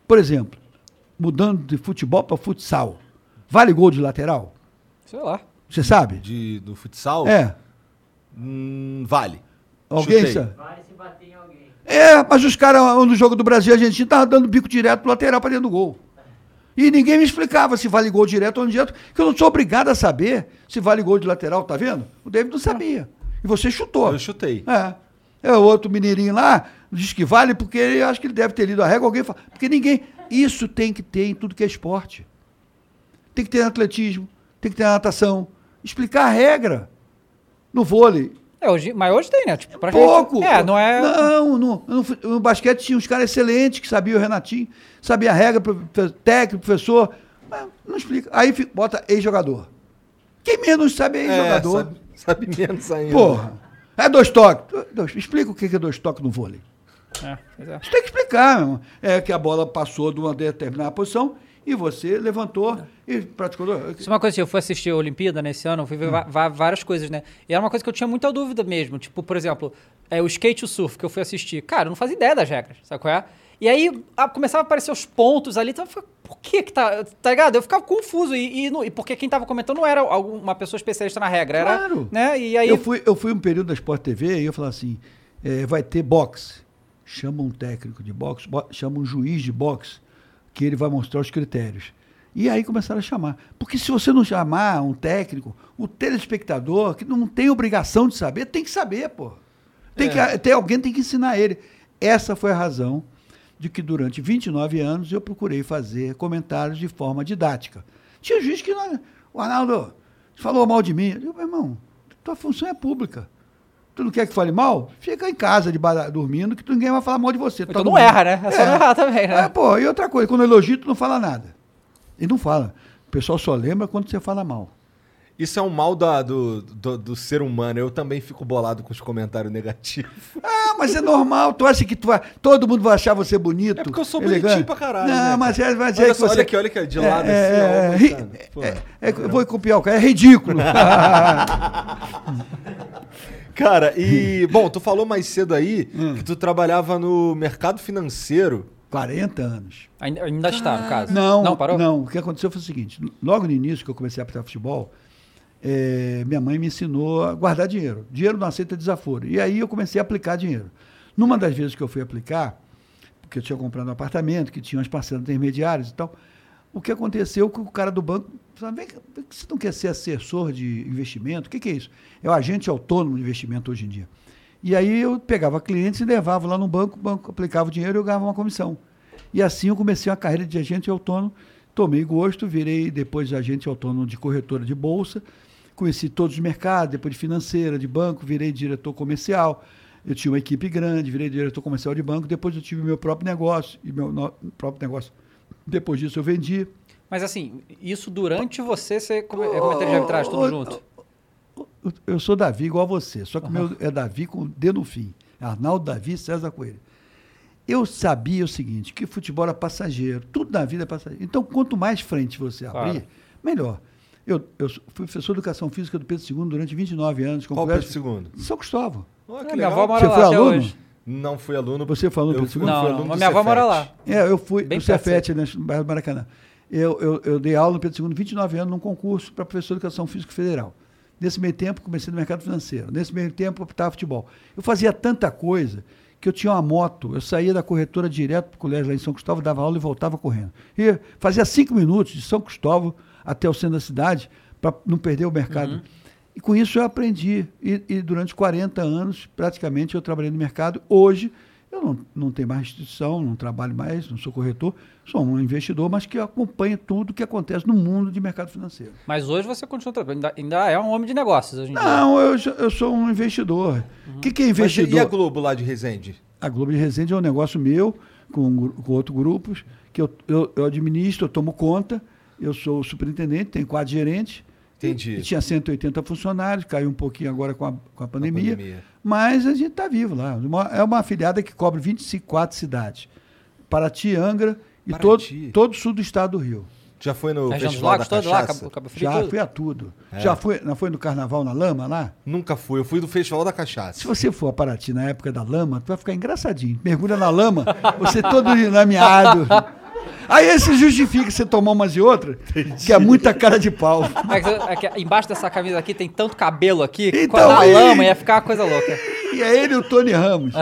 Por exemplo, mudando de futebol para futsal. Vale gol de lateral? Sei lá. Você sabe? De, do futsal? É. Hum, vale. Alguém Chutei. sabe? É, mas os caras no jogo do Brasil e Argentina estavam dando bico direto pro lateral para dentro do gol. E ninguém me explicava se vale gol direto ou indireto, que eu não sou obrigado a saber se vale gol de lateral, tá vendo? O David não sabia. E você chutou. Eu chutei. É. É o outro mineirinho lá, diz que vale porque ele acho que ele deve ter lido a regra, alguém fala. Porque ninguém. Isso tem que ter em tudo que é esporte. Tem que ter atletismo, tem que ter na natação. Explicar a regra. No vôlei. É, hoje, mas hoje tem, né? Tipo, pra Pouco. Gente, é, não é. Não, no, no, no basquete tinha uns caras excelentes que sabiam o Renatinho, sabia a regra, técnico, professor. Mas não explica. Aí bota ex-jogador. Quem menos sabe é ex-jogador. sabe, sabe menos ainda. Porra. É dois toques. Dois- explica o que que é dois toques no vôlei. É, é. Você tem que explicar, meu irmão. É que a bola passou de uma determinada posição e você levantou e praticou. Isso é uma coisa que eu fui assistir a Olimpíada nesse ano, eu fui ver va- várias coisas, né? E era uma coisa que eu tinha muita dúvida mesmo. Tipo, por exemplo, é, o skate e o surf que eu fui assistir. Cara, eu não fazia ideia das regras, sabe qual é? E aí a- começava a aparecer os pontos ali, então eu ficava, por que que tá, tá ligado? Eu ficava confuso, e, e, e porque quem tava comentando não era algum- uma pessoa especialista na regra, era, Claro. né, e aí... Eu fui, eu fui um período da Sport TV e eu falava assim: eh, vai ter boxe. Chama um técnico de boxe, bo- chama um juiz de boxe, que ele vai mostrar os critérios. E aí começaram a chamar. Porque se você não chamar um técnico, o telespectador, que não tem obrigação de saber, tem que saber, pô. Tem que, tem, alguém tem que ensinar ele. Essa foi a razão de que durante 29 anos eu procurei fazer comentários de forma didática. Tinha juiz que não. O Arnaldo falou mal de mim. Eu digo, meu irmão, tua função é pública. Tu não quer que fale mal? Fica em casa de bara- dormindo que tu- ninguém vai falar mal de você. Tu não erra, né? É só não errar também, né? É, pô, e outra coisa, quando elogio, tu não fala nada. E não fala. O pessoal só lembra quando você fala mal. Isso é um mal da- do, do, do ser humano. Eu também fico bolado com os comentários negativos. Ah, mas é normal. Tu acha que tu vai, todo mundo vai achar você bonito? É porque eu sou elegante? bonitinho pra caralho, Não, né, mas é, mas Olha é que só, você... olha aqui, olha aqui, de lado é, assim, ó, é, ó, é, é, eu vou copiar o cara, é ridículo. Cara, e. Bom, tu falou mais cedo aí Hum. que tu trabalhava no mercado financeiro. 40 anos. Ainda, ainda está, no caso. Não, Não, parou? não. O que aconteceu foi o seguinte: logo no início que eu comecei a apitar futebol, eh, minha mãe me ensinou a guardar dinheiro. Dinheiro não aceita desaforo. E aí eu comecei a aplicar dinheiro. Numa das vezes que eu fui aplicar, porque eu tinha comprado um apartamento, que tinha umas parcelas intermediárias e tal, o que aconteceu com o cara do banco falou, vem, você não quer ser assessor de investimento? O que, que é isso? É o agente autônomo de investimento hoje em dia. E aí eu pegava clientes e levava lá no banco, o banco aplicava o dinheiro e eu ganhava uma comissão. E assim eu comecei uma carreira de agente autônomo, tomei gosto, virei depois agente autônomo de corretora de bolsa, conheci todos os mercados, depois de financeira, de banco, virei diretor comercial. Eu tinha uma equipe grande, virei diretor comercial de banco, depois eu tive meu próprio negócio, e meu no- próprio negócio. Depois disso eu vendi. Mas assim, isso durante você ser come- é comentário de arbitragem, tudo junto. Eu- sou Davi igual a você, só que o meu é Davi com D no fim. Arnaldo Davi César Coelho. Eu sabia o seguinte, que futebol era passageiro, tudo na vida é passageiro. Então, quanto mais frente você Claro. abrir, melhor. Eu, eu fui professor de educação física do Pedro II durante 29 anos. com Qual Pedro II? São Cristóvão. É, que minha legal. avó mora Você lá foi até aluno? hoje. Não fui aluno. Você falou no eu Pedro II? Não, fui não, aluno mas minha avó mora lá. É, eu fui Bem no perto Cefet, né, no bairro do Maracanã. Eu, eu, eu dei aula no Pedro II 29 anos num concurso para professor de educação física federal. Nesse meio tempo, comecei no mercado financeiro. Nesse meio tempo, optava futebol. Eu fazia tanta coisa que eu tinha uma moto. Eu saía da corretora direto para o colégio lá em São Cristóvão, dava aula e voltava correndo. E fazia cinco minutos de São Cristóvão até o centro da cidade para não perder o mercado. E com isso eu aprendi. E, e durante 40 anos, praticamente, eu trabalhei no mercado. Hoje, eu não, não tenho mais instituição, não trabalho mais, não sou corretor, sou um investidor, mas que acompanha tudo que acontece no mundo de mercado financeiro. Mas hoje você continua trabalhando, ainda, ainda é um homem de negócios hoje em dia. Não, eu, eu sou um investidor. O que, que é Mas investidor? e a Globo lá de Resende? A Globo de Resende é um negócio meu, com, com outros grupos, que eu, eu, eu administro, eu tomo conta, eu sou o superintendente, tenho quatro gerentes. Entendi. E, tinha 180 funcionários, caiu um pouquinho agora com a, com a pandemia. pandemia. Mas a gente está vivo lá. Uma- é uma afiliada que cobre 24 cidades. Paraty, Angra e todo, Paraty. todo o sul do estado do Rio. Já foi no Região dos Festival da Lagos todo lá, Cachaça? Cabo, Cabo Frio, Já tudo. fui a tudo. É. Já foi, não foi no Carnaval na Lama lá? Nunca fui. Eu fui do Festival da Se Cachaça. você for a Paraty na época da lama, tu vai ficar engraçadinho. Mergulha na lama, você todo lameado. Aí esse justifica você tomar umas e outras, que é muita cara de pau. É que, é que embaixo dessa camisa aqui tem tanto cabelo aqui, que Então, na aí- lama ia ficar uma coisa louca. E é ele e o Tony Ramos.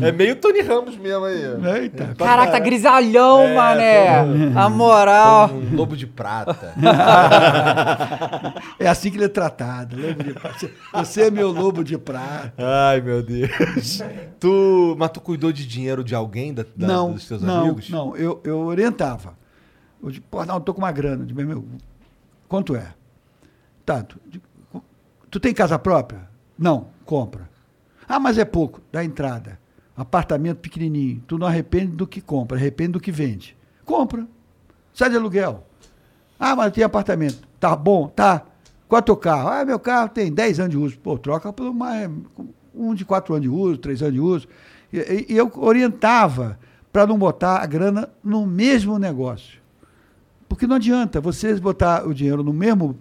É meio Tony Ramos mesmo aí. Eita. Caraca, tá grisalhão, mané. A moral. Um lobo de prata. É assim que ele é tratado. Lobo de prata. Você- Você é meu lobo de prata. Ai, meu Deus. Tu, mas tu cuidou de dinheiro de alguém, da, da- não, dos teus não, amigos? não. Eu, eu orientava. Eu disse, pô, não, tô com uma grana. Disse, meu, quanto é? Tá, tu, tu tem casa própria? Não, compra. Ah, mas é pouco, dá entrada. Apartamento pequenininho. Tu não arrepende do que compra, arrepende do que vende. Compra. Sai de aluguel. Ah, mas tem apartamento. Tá bom, tá. Qual é teu carro? Ah, meu carro tem 10 anos de uso. Pô, troca por uma, um de 4 anos de uso, 3 anos de uso. E- e eu orientava para não botar a grana no mesmo negócio. Porque não adianta você botar o dinheiro no mesmo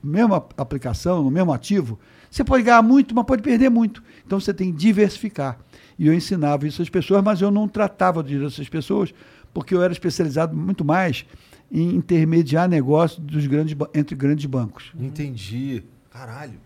mesma aplicação, no mesmo ativo, você pode ganhar muito, mas pode perder muito. Então você tem que diversificar. E eu ensinava isso às pessoas, mas eu não tratava disso essas pessoas, porque eu era especializado muito mais em intermediar negócios dos grandes, entre grandes bancos. Entendi. Caralho.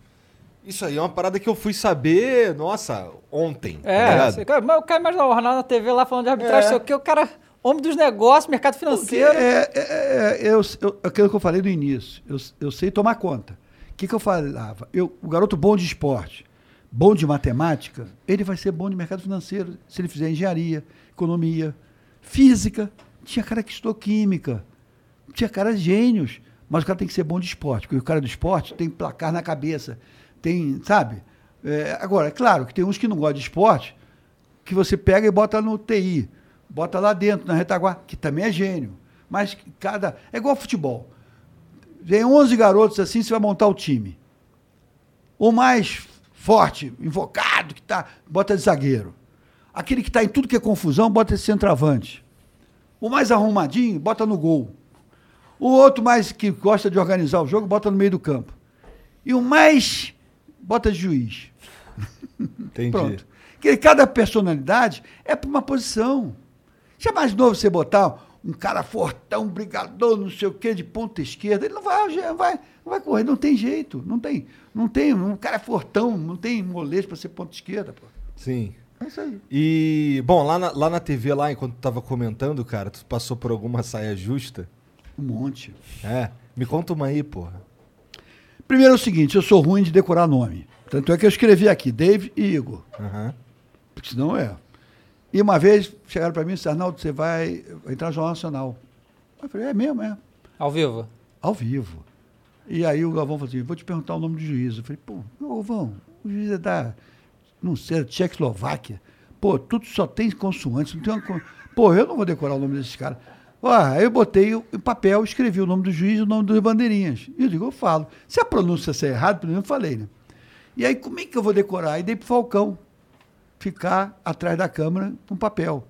Isso aí é uma parada que eu fui saber, nossa, ontem. tá É, cara, mas o cara imagina o Ronaldo na TV lá falando de arbitragem, É. sei o que, o cara, homem dos negócios, mercado Porque financeiro. é, é, é, eu, eu, aquilo que eu falei no início, eu, eu sei tomar conta. O que, que eu falava? Eu, o garoto bom de esporte, bom de matemática, ele vai ser bom de mercado financeiro se ele fizer engenharia, economia, física. Tinha cara que estudou química, tinha caras gênios, mas o cara tem que ser bom de esporte, porque o cara do esporte tem placar na cabeça, tem, sabe? É, agora, é claro que tem uns que não gostam de esporte, que você pega e bota no TI, bota lá dentro, na retaguarda, que também é gênio. Mas cada. É igual futebol. Vem 11 garotos assim, você vai montar o time. O mais forte, invocado, que tá, bota de zagueiro. Aquele que está em tudo que é confusão, bota de centroavante. O mais arrumadinho, bota no gol. O outro mais que gosta de organizar o jogo, bota no meio do campo. E o mais bota de juiz. Entendi. Pronto. Porque cada personalidade é para uma posição. Já é mais novo você botar um cara fortão, brigador, não sei o quê, de ponta esquerda, ele não vai, não vai, não vai correr, não tem jeito, não tem, não tem, um cara é fortão, não tem molejo para ser ponta esquerda, pô. Sim. É isso aí. E, bom, lá na, lá na TV, lá, enquanto tu tava comentando, cara, tu passou por alguma saia justa? Um monte. É. Me conta uma aí, porra. Primeiro é o seguinte, eu sou ruim de decorar nome. Tanto é que eu escrevi aqui, Dave e Igor. Aham. Porque senão é. E uma vez chegaram para mim e disseram, Arnaldo, você vai entrar no Jornal Nacional. Eu falei, é mesmo, é. Ao vivo. Ao vivo. E aí o Galvão falou assim, vou te perguntar o nome do juiz. Eu falei, pô, Galvão, o juiz é da, não sei, da Tchecoslováquia. Pô, tudo só tem consoantes, não tem uma... Pô, eu não vou decorar o nome desses caras. Ah, aí eu botei o papel, escrevi o nome do juiz e o nome dos bandeirinhas. E eu digo, eu falo. Se a pronúncia ser errada, pelo menos eu falei, né? E aí, como é que eu vou decorar? Aí dei pro Falcão ficar atrás da câmera com papel.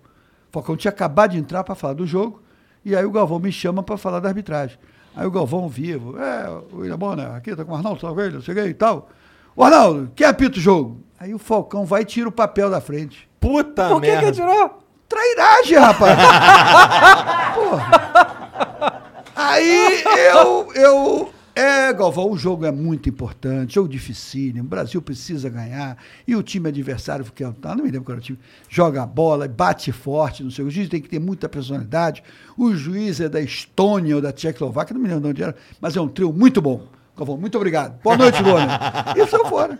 O Falcão tinha acabado de entrar para falar do jogo, e aí o Galvão me chama para falar da arbitragem. Aí o Galvão vivo, é, o William Bonner, aqui tá com o Arnaldo Salgueiro, cheguei e tal. O Arnaldo, quem apita o jogo? Aí o Falcão vai e tira o papel da frente. Puta Por que que merda. ele tirou? Trairagem, rapaz! Porra. Aí eu, eu. É, Galvão, o jogo é muito importante, jogo dificílimo, o Brasil precisa ganhar, e o time adversário, porque eu não me lembro qual era o time, joga a bola, bate forte, não sei, o juiz tem que ter muita personalidade, o juiz é da Estônia ou da Tchecoslováquia, não me lembro de onde era, mas é um trio muito bom. Galvão, muito obrigado. Boa noite, Luana. E saiu fora.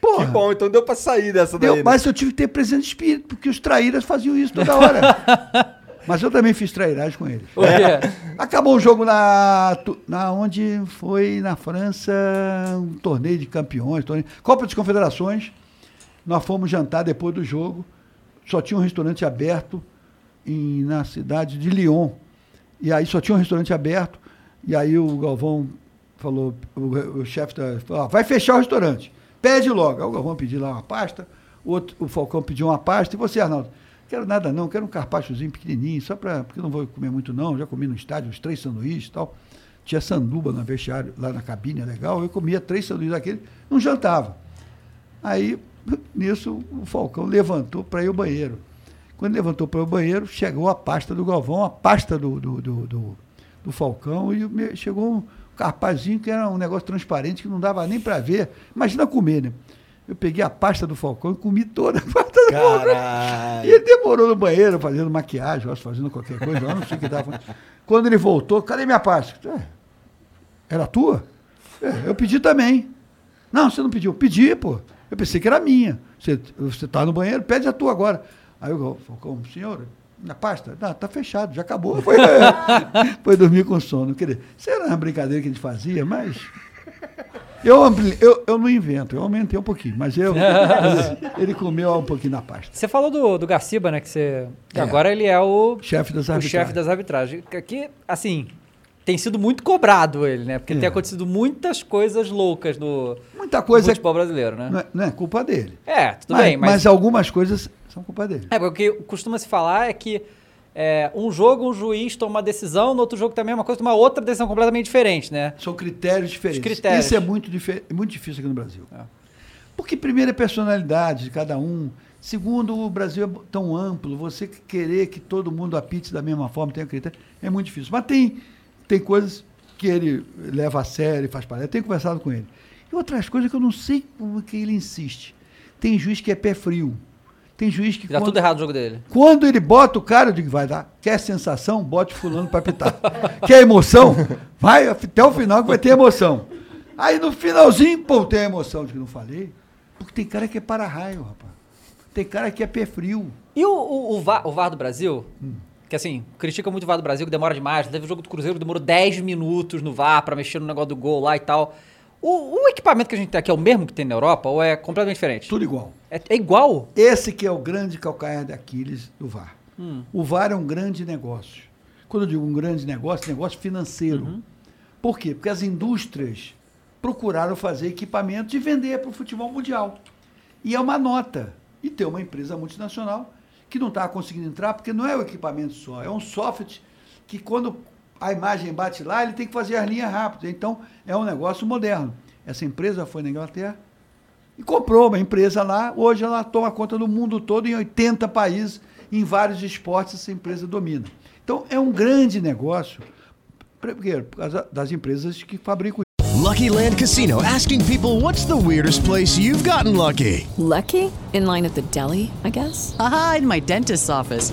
Porra. Que bom, então deu pra sair dessa daí. Deu, né? mas eu tive que ter presente de espírito, porque os traíras faziam isso toda hora. mas eu também fiz trairagem com eles. O quê? Acabou o jogo na, na onde foi na França, um torneio de campeões, torneio, Copa das Confederações. Nós fomos jantar depois do jogo. Só tinha um restaurante aberto em- na cidade de Lyon. E aí só tinha um restaurante aberto. E aí o Galvão falou, o, o chefe falou, "Ó, vai fechar o restaurante. Pede logo. O Galvão pediu lá uma pasta, o, outro, o Falcão pediu uma pasta. E você, Arnaldo? Quero nada não, quero um carpachozinho pequenininho, só para, porque não vou comer muito não, já comi no estádio uns três sanduíches e tal. Tinha sanduba no vestiário, lá na cabine, é legal. Eu comia três sanduíches daquele, não jantava. Aí, nisso, o Falcão levantou para ir ao banheiro. Quando levantou para ir ao banheiro, chegou a pasta do Galvão, a pasta do, do, do, do- do Falcão, e chegou carpazinho que era um negócio transparente que não dava nem para ver. Imagina comer, né? Eu peguei a pasta do Falcão e comi toda a pasta do Falcão. E ele demorou no banheiro fazendo maquiagem, eu fazendo qualquer coisa, eu não sei o que dava. Quando ele voltou, cadê minha pasta? "É, Era tua? "É, eu pedi também. Não, você não pediu. Pedi, pô. Eu pensei que era minha. Você, você tá no banheiro, pede a tua agora. Aí o Falcão, senhor, na pasta? Não, tá fechado, já acabou. Foi, foi dormir com sono. Quer dizer, isso era uma brincadeira que a gente fazia, mas. Eu, ampli- eu, eu não invento, eu aumentei um pouquinho, mas eu. ele comeu um pouquinho na pasta. Você falou do, do Garciba, né? Que você. É. agora ele é o. Chefe das o arbitragens. chefe das arbitragens. Que- assim, tem sido muito cobrado ele, né? Porque É. tem acontecido muitas coisas loucas no, Muita no coisa futebol brasileiro, né? não é, não é culpa dele. É, tudo mas, bem, mas. mas algumas coisas são culpa dele. É, porque o que costuma se falar é que é, um jogo um juiz toma uma decisão, no outro jogo também é uma coisa, toma outra decisão completamente diferente, né? São critérios diferentes. critérios. Isso é muito, muito difícil aqui no Brasil. Porque, primeiro, é personalidade de cada um. Segundo, o Brasil é tão amplo, você querer que todo mundo apite da mesma forma, tenha critério, é muito difícil. Mas tem, tem coisas que ele leva a sério e faz parte. Eu tenho conversado com ele. E outras coisas que eu não sei como que ele insiste. Tem juiz que é pé frio. Tem juiz que. Dá quando- tudo errado no jogo dele. quando ele bota o cara, eu digo, vai dar. Quer sensação? Bote fulano pra pitar. Quer emoção? Vai até o final que vai ter emoção. Aí no finalzinho, pô, tem a emoção de que não falei. Porque tem cara que é para-raio, rapaz. Tem cara que é pé frio. E o, o, o, VAR, o VAR do Brasil, Hum. que assim, critica muito o VAR do Brasil, que demora demais. Teve o jogo do Cruzeiro, demorou 10 minutos no VAR pra mexer no negócio do gol lá e tal. O, o equipamento que a gente tem aqui é o mesmo que tem na Europa ou é completamente diferente? Tudo igual. É, é igual? Esse que é o grande calcanhar de Aquiles do VAR. Hum. O VAR é um grande negócio. Quando eu digo um grande negócio, negócio financeiro. Uhum. Por quê? Porque as indústrias procuraram fazer equipamentos e vender para o futebol mundial. E é uma nota. E tem uma empresa multinacional que não está conseguindo entrar, porque não é o equipamento só, é um software que quando a imagem bate lá, ele tem que fazer as linhas rápidas. Então, é um negócio moderno. Essa empresa foi na Inglaterra, e comprou uma empresa lá. Hoje ela toma conta do mundo todo, em 80 países, em vários esportes, essa empresa domina. Então é um grande negócio, primeiro, por causa das empresas que fabricam. Lucky Land Casino asking people what's the weirdest place you've gotten lucky? Lucky? In line at the deli, I guess? Aha, in my dentist's office.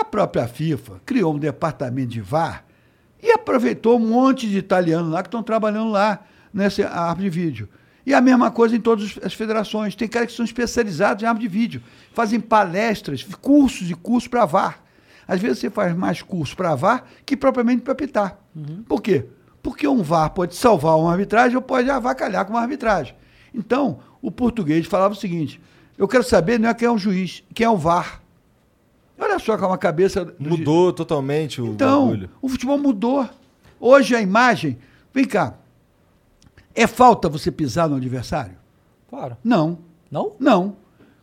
a própria FIFA criou um departamento de VAR e aproveitou um monte de italianos lá que estão trabalhando lá nessa árbitro de vídeo. E a mesma coisa em todas as federações. Tem caras que são especializados em árbitro de vídeo, fazem palestras, cursos e cursos para VAR. Às vezes você faz mais curso para VAR que propriamente para apitar. Por quê? Porque um VAR pode salvar uma arbitragem ou pode avacalhar com uma arbitragem. Então, o português falava o seguinte: eu quero saber não é quem é o juiz, quem é o VAR. Olha só como a cabeça. do Mudou totalmente o Então, bagulho. o futebol mudou. Hoje a imagem. Vem cá. É falta você pisar no adversário? Claro. Não. Não? Não.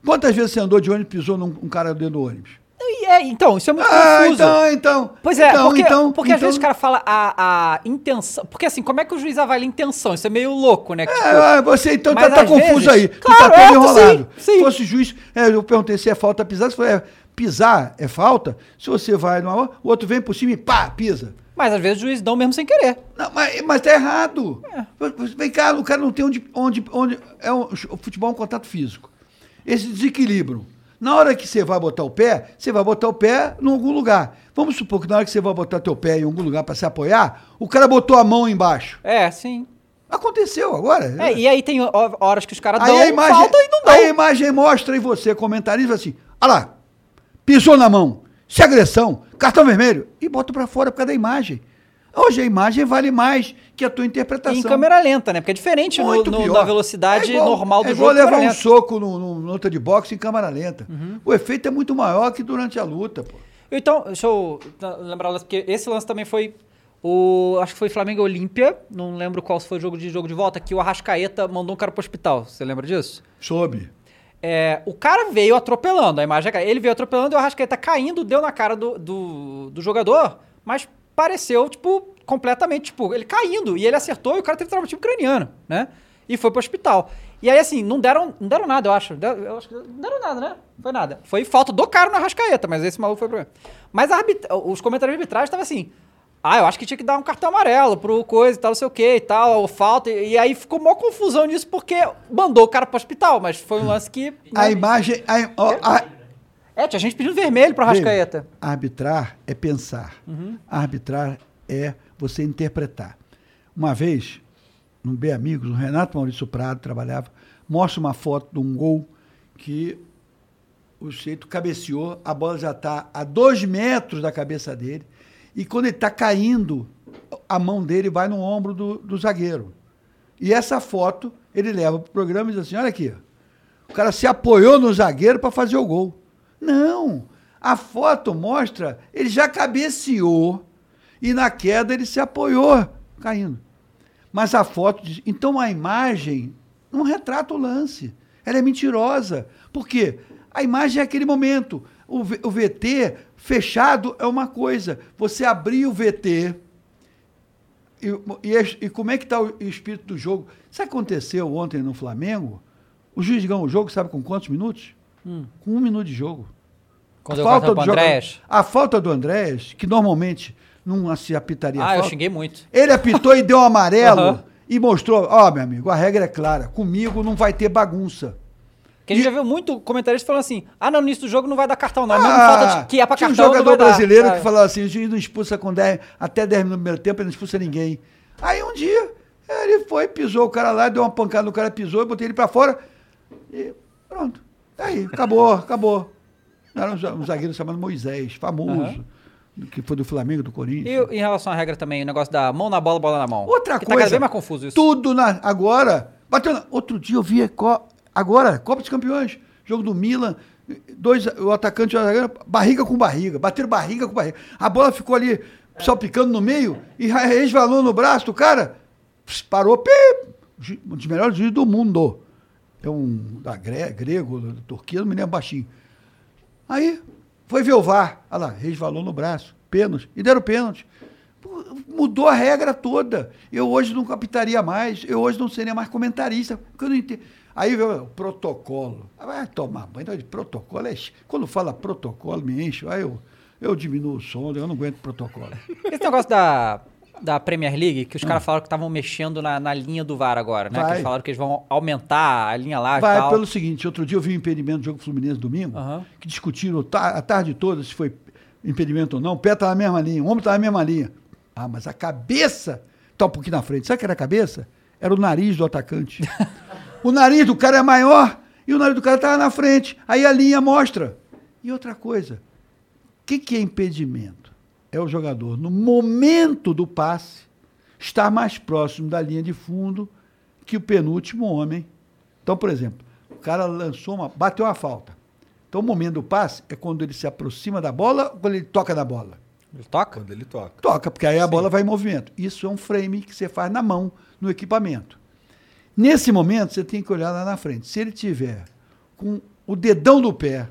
Quantas vezes você andou de ônibus e pisou num um cara dentro do ônibus? E é, então, isso é muito Ah, confuso. então, então. Pois é, então, porque, então, porque às então- vezes o cara fala a, a intenção. Porque assim, como é que o juiz avalia a intenção? Isso é meio louco, né? Que, tipo, É, você então tá, tá às confuso vezes- aí. Claro, tu tá é, todo enrolado. sim, sim. Se fosse juiz, é, eu perguntei se é falta pisar, você falou, é, pisar é falta. Se você vai numa, o outro vem por cima e pá, pisa. Mas às vezes o juiz dão mesmo sem querer. Não, mas, mas tá errado. É. Vem cá, o cara não tem onde. onde, onde é um, o futebol é um contato físico. Esse desequilíbrio. Na hora que você vai botar o pé, você vai botar o pé em algum lugar. Vamos supor que na hora que você vai botar teu pé em algum lugar para se apoiar, o cara botou a mão embaixo. É, sim. Aconteceu agora. É, e aí tem ho- horas que os caras Aí dão a imagem, falta e não dão. aí a imagem mostra e você, comentarista, assim, olha lá, pisou na mão, se é agressão, cartão vermelho, e bota pra fora por causa da imagem. Hoje a imagem vale mais que a tua interpretação. em câmera lenta, né? Porque é diferente no, Muito no- pior. na velocidade É igual- normal do é jogo. igual levar um lenta. soco no, no, no luta de boxe em câmera lenta. Uhum. O efeito é muito maior que durante a luta, pô. Então, deixa eu lembrar, o lance, porque esse lance também foi o. Acho que foi Flamengo e Olímpia. Não lembro qual foi o jogo de jogo de volta, que o Arrascaeta mandou um cara pro hospital. Você lembra disso? Soube. É, o cara veio atropelando, a imagem é. Ele veio atropelando e o Arrascaeta caindo, deu na cara do, do, do jogador, mas pareceu, tipo, completamente, tipo, ele caindo. E ele acertou e o cara teve traumatismo craniano, né? E foi pro hospital. E aí, assim, não deram, não deram nada, eu acho. Eu acho que não deram nada, né? Foi nada. Foi falta do cara no Arrascaeta, mas esse maluco foi problema. Mas os comentários de arbitragem estavam assim. Ah, eu acho que tinha que dar um cartão amarelo pro coisa e tal, não sei o que e tal, ou falta. E, e aí ficou mó confusão nisso porque mandou o cara pro hospital, mas foi um lance que. A imagem. A, ó, a- É, tinha gente pedindo vermelho pro Arrascaeta. Arbitrar é pensar. Uhum. Arbitrar é você interpretar. Uma vez, num Bem Amigos, o Renato Maurício Prado trabalhava, mostra uma foto de um gol que o sujeito cabeceou, a bola já está a dois metros da cabeça dele, E quando ele está caindo, a mão dele vai no ombro do, do zagueiro. E essa foto ele leva para o programa e diz assim: olha aqui, o cara se apoiou no zagueiro para fazer o gol. Não! A foto mostra, ele já cabeceou e na queda ele se apoiou, caindo. Mas a foto diz. Então a imagem não retrata o lance. Ela é mentirosa. Por quê? A imagem é aquele momento. O, VT fechado é uma coisa. Você abrir o VT. E, e, e como é que está o espírito do jogo? Sabe o que aconteceu ontem no Flamengo? O juiz ganhou o jogo, sabe com quantos minutos? Com um minuto de jogo. Quando eu cartão pro jogador- Andréas. A falta do Andrés, que normalmente não se apitaria Ah, eu falta, xinguei muito. ele apitou e deu um amarelo Aham. e mostrou, ó, meu amigo, a regra é clara, comigo não vai ter bagunça. Porque a gente já viu muito comentarista falando assim: ah, não, no início do jogo não vai dar cartão, não. É mesmo Ah, falta de que é pra tinha cartão. um jogador dar, brasileiro sabe? que falou assim, o juiz não expulsa com 10, até 10 minutos no primeiro tempo, ele não expulsa ninguém. Aí um dia, ele foi, pisou o cara lá, deu uma pancada no cara, pisou, eu botei ele pra fora e pronto. Aí, acabou, acabou. Era um za- zagueiro chamado Moisés, famoso, que foi do Flamengo, do Corinthians. E em relação à regra também, o negócio da mão na bola, bola na mão. Outra que coisa. Tá cada vez mais confuso isso. Tudo na, agora. Bateu na- outro dia eu vi agora, Copa dos Campeões, jogo do Milan, dois, o atacante barriga com barriga, bateram barriga com barriga. A bola ficou ali salpicando no meio e resvalou no braço do cara, parou, pi, um dos melhores juízes do mundo. É um da gre, grego, da Turquia, não me lembro baixinho. Aí foi ver o VAR, olha lá, resvalou no braço, pênalti, e deram pênalti. Mudou a regra toda. Eu hoje não captaria mais, eu hoje não seria mais comentarista, porque eu não entendo. Aí veio o protocolo. Ah, Vai tomar banho, então, de protocolo. é Quando fala protocolo, me enche, aí eu, eu diminuo o som, eu não aguento protocolo. Esse negócio da, da Premier League, que os caras falaram que estavam mexendo na, na linha do VAR agora, né? Que. Vai. eles falaram que eles vão aumentar a linha lá e Vai tal. pelo seguinte, outro dia eu vi um impedimento do jogo Fluminense domingo, Aham. que discutiram a tarde toda se foi impedimento ou não, o pé estava na mesma linha, o ombro estava na mesma linha. Ah, mas a cabeça está um pouquinho na frente. Sabe o que era a cabeça? Era o nariz do atacante. o nariz do cara é maior e o nariz do cara estava na frente. Aí a linha mostra. E outra coisa, o que, que é impedimento? É o jogador, no momento do passe, estar mais próximo da linha de fundo que o penúltimo homem. Então, por exemplo, o cara lançou uma. bateu uma falta. Então, o momento do passe é quando ele se aproxima da bola ou quando ele toca na bola? Ele toca? Quando ele toca. Toca, porque aí a bola vai em movimento. Isso é um frame que você faz na mão, no equipamento. Nesse momento, você tem que olhar lá na frente. Se ele tiver com o dedão do pé,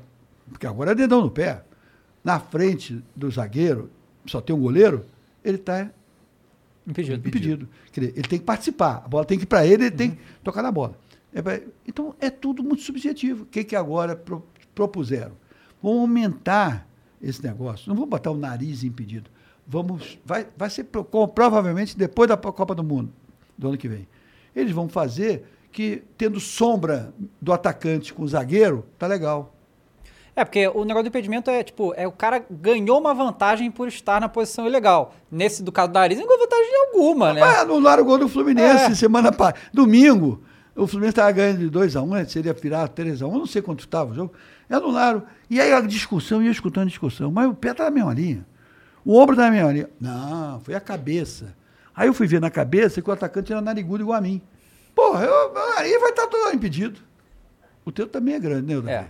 porque agora é dedão do pé, na frente do zagueiro, só tem um goleiro, ele está Impedido. impedido. Dizer, ele tem que participar. A bola tem que ir para ele, ele tem que tocar na bola. É pra- então, é tudo muito subjetivo. O que, que agora pro- propuseram? Vamos aumentar esse negócio. Não vamos botar o nariz impedido. Vamos, vai, vai ser provavelmente depois da Copa do Mundo, do ano que vem. Eles vão fazer que, tendo sombra do atacante com o zagueiro, tá legal. É, porque o negócio do impedimento é, tipo, é o cara ganhou uma vantagem por estar na posição ilegal. Nesse, do caso do nariz, não ganhou vantagem alguma, né? Mas anularam o gol do Fluminense É. semana passada. Domingo, o Fluminense estava ganhando de 2x1, né? seria virar 3x1, eu não sei quanto estava o jogo. Anularam. E aí a discussão, ia escutando a discussão, mas o pé está na mesma linha. O ombro está na mesma linha. Não, foi a cabeça. Aí eu fui ver na cabeça que o atacante era narigudo igual a mim. Porra, eu, meu nariz vai estar todo impedido. O teu também é grande, né, Davi? É.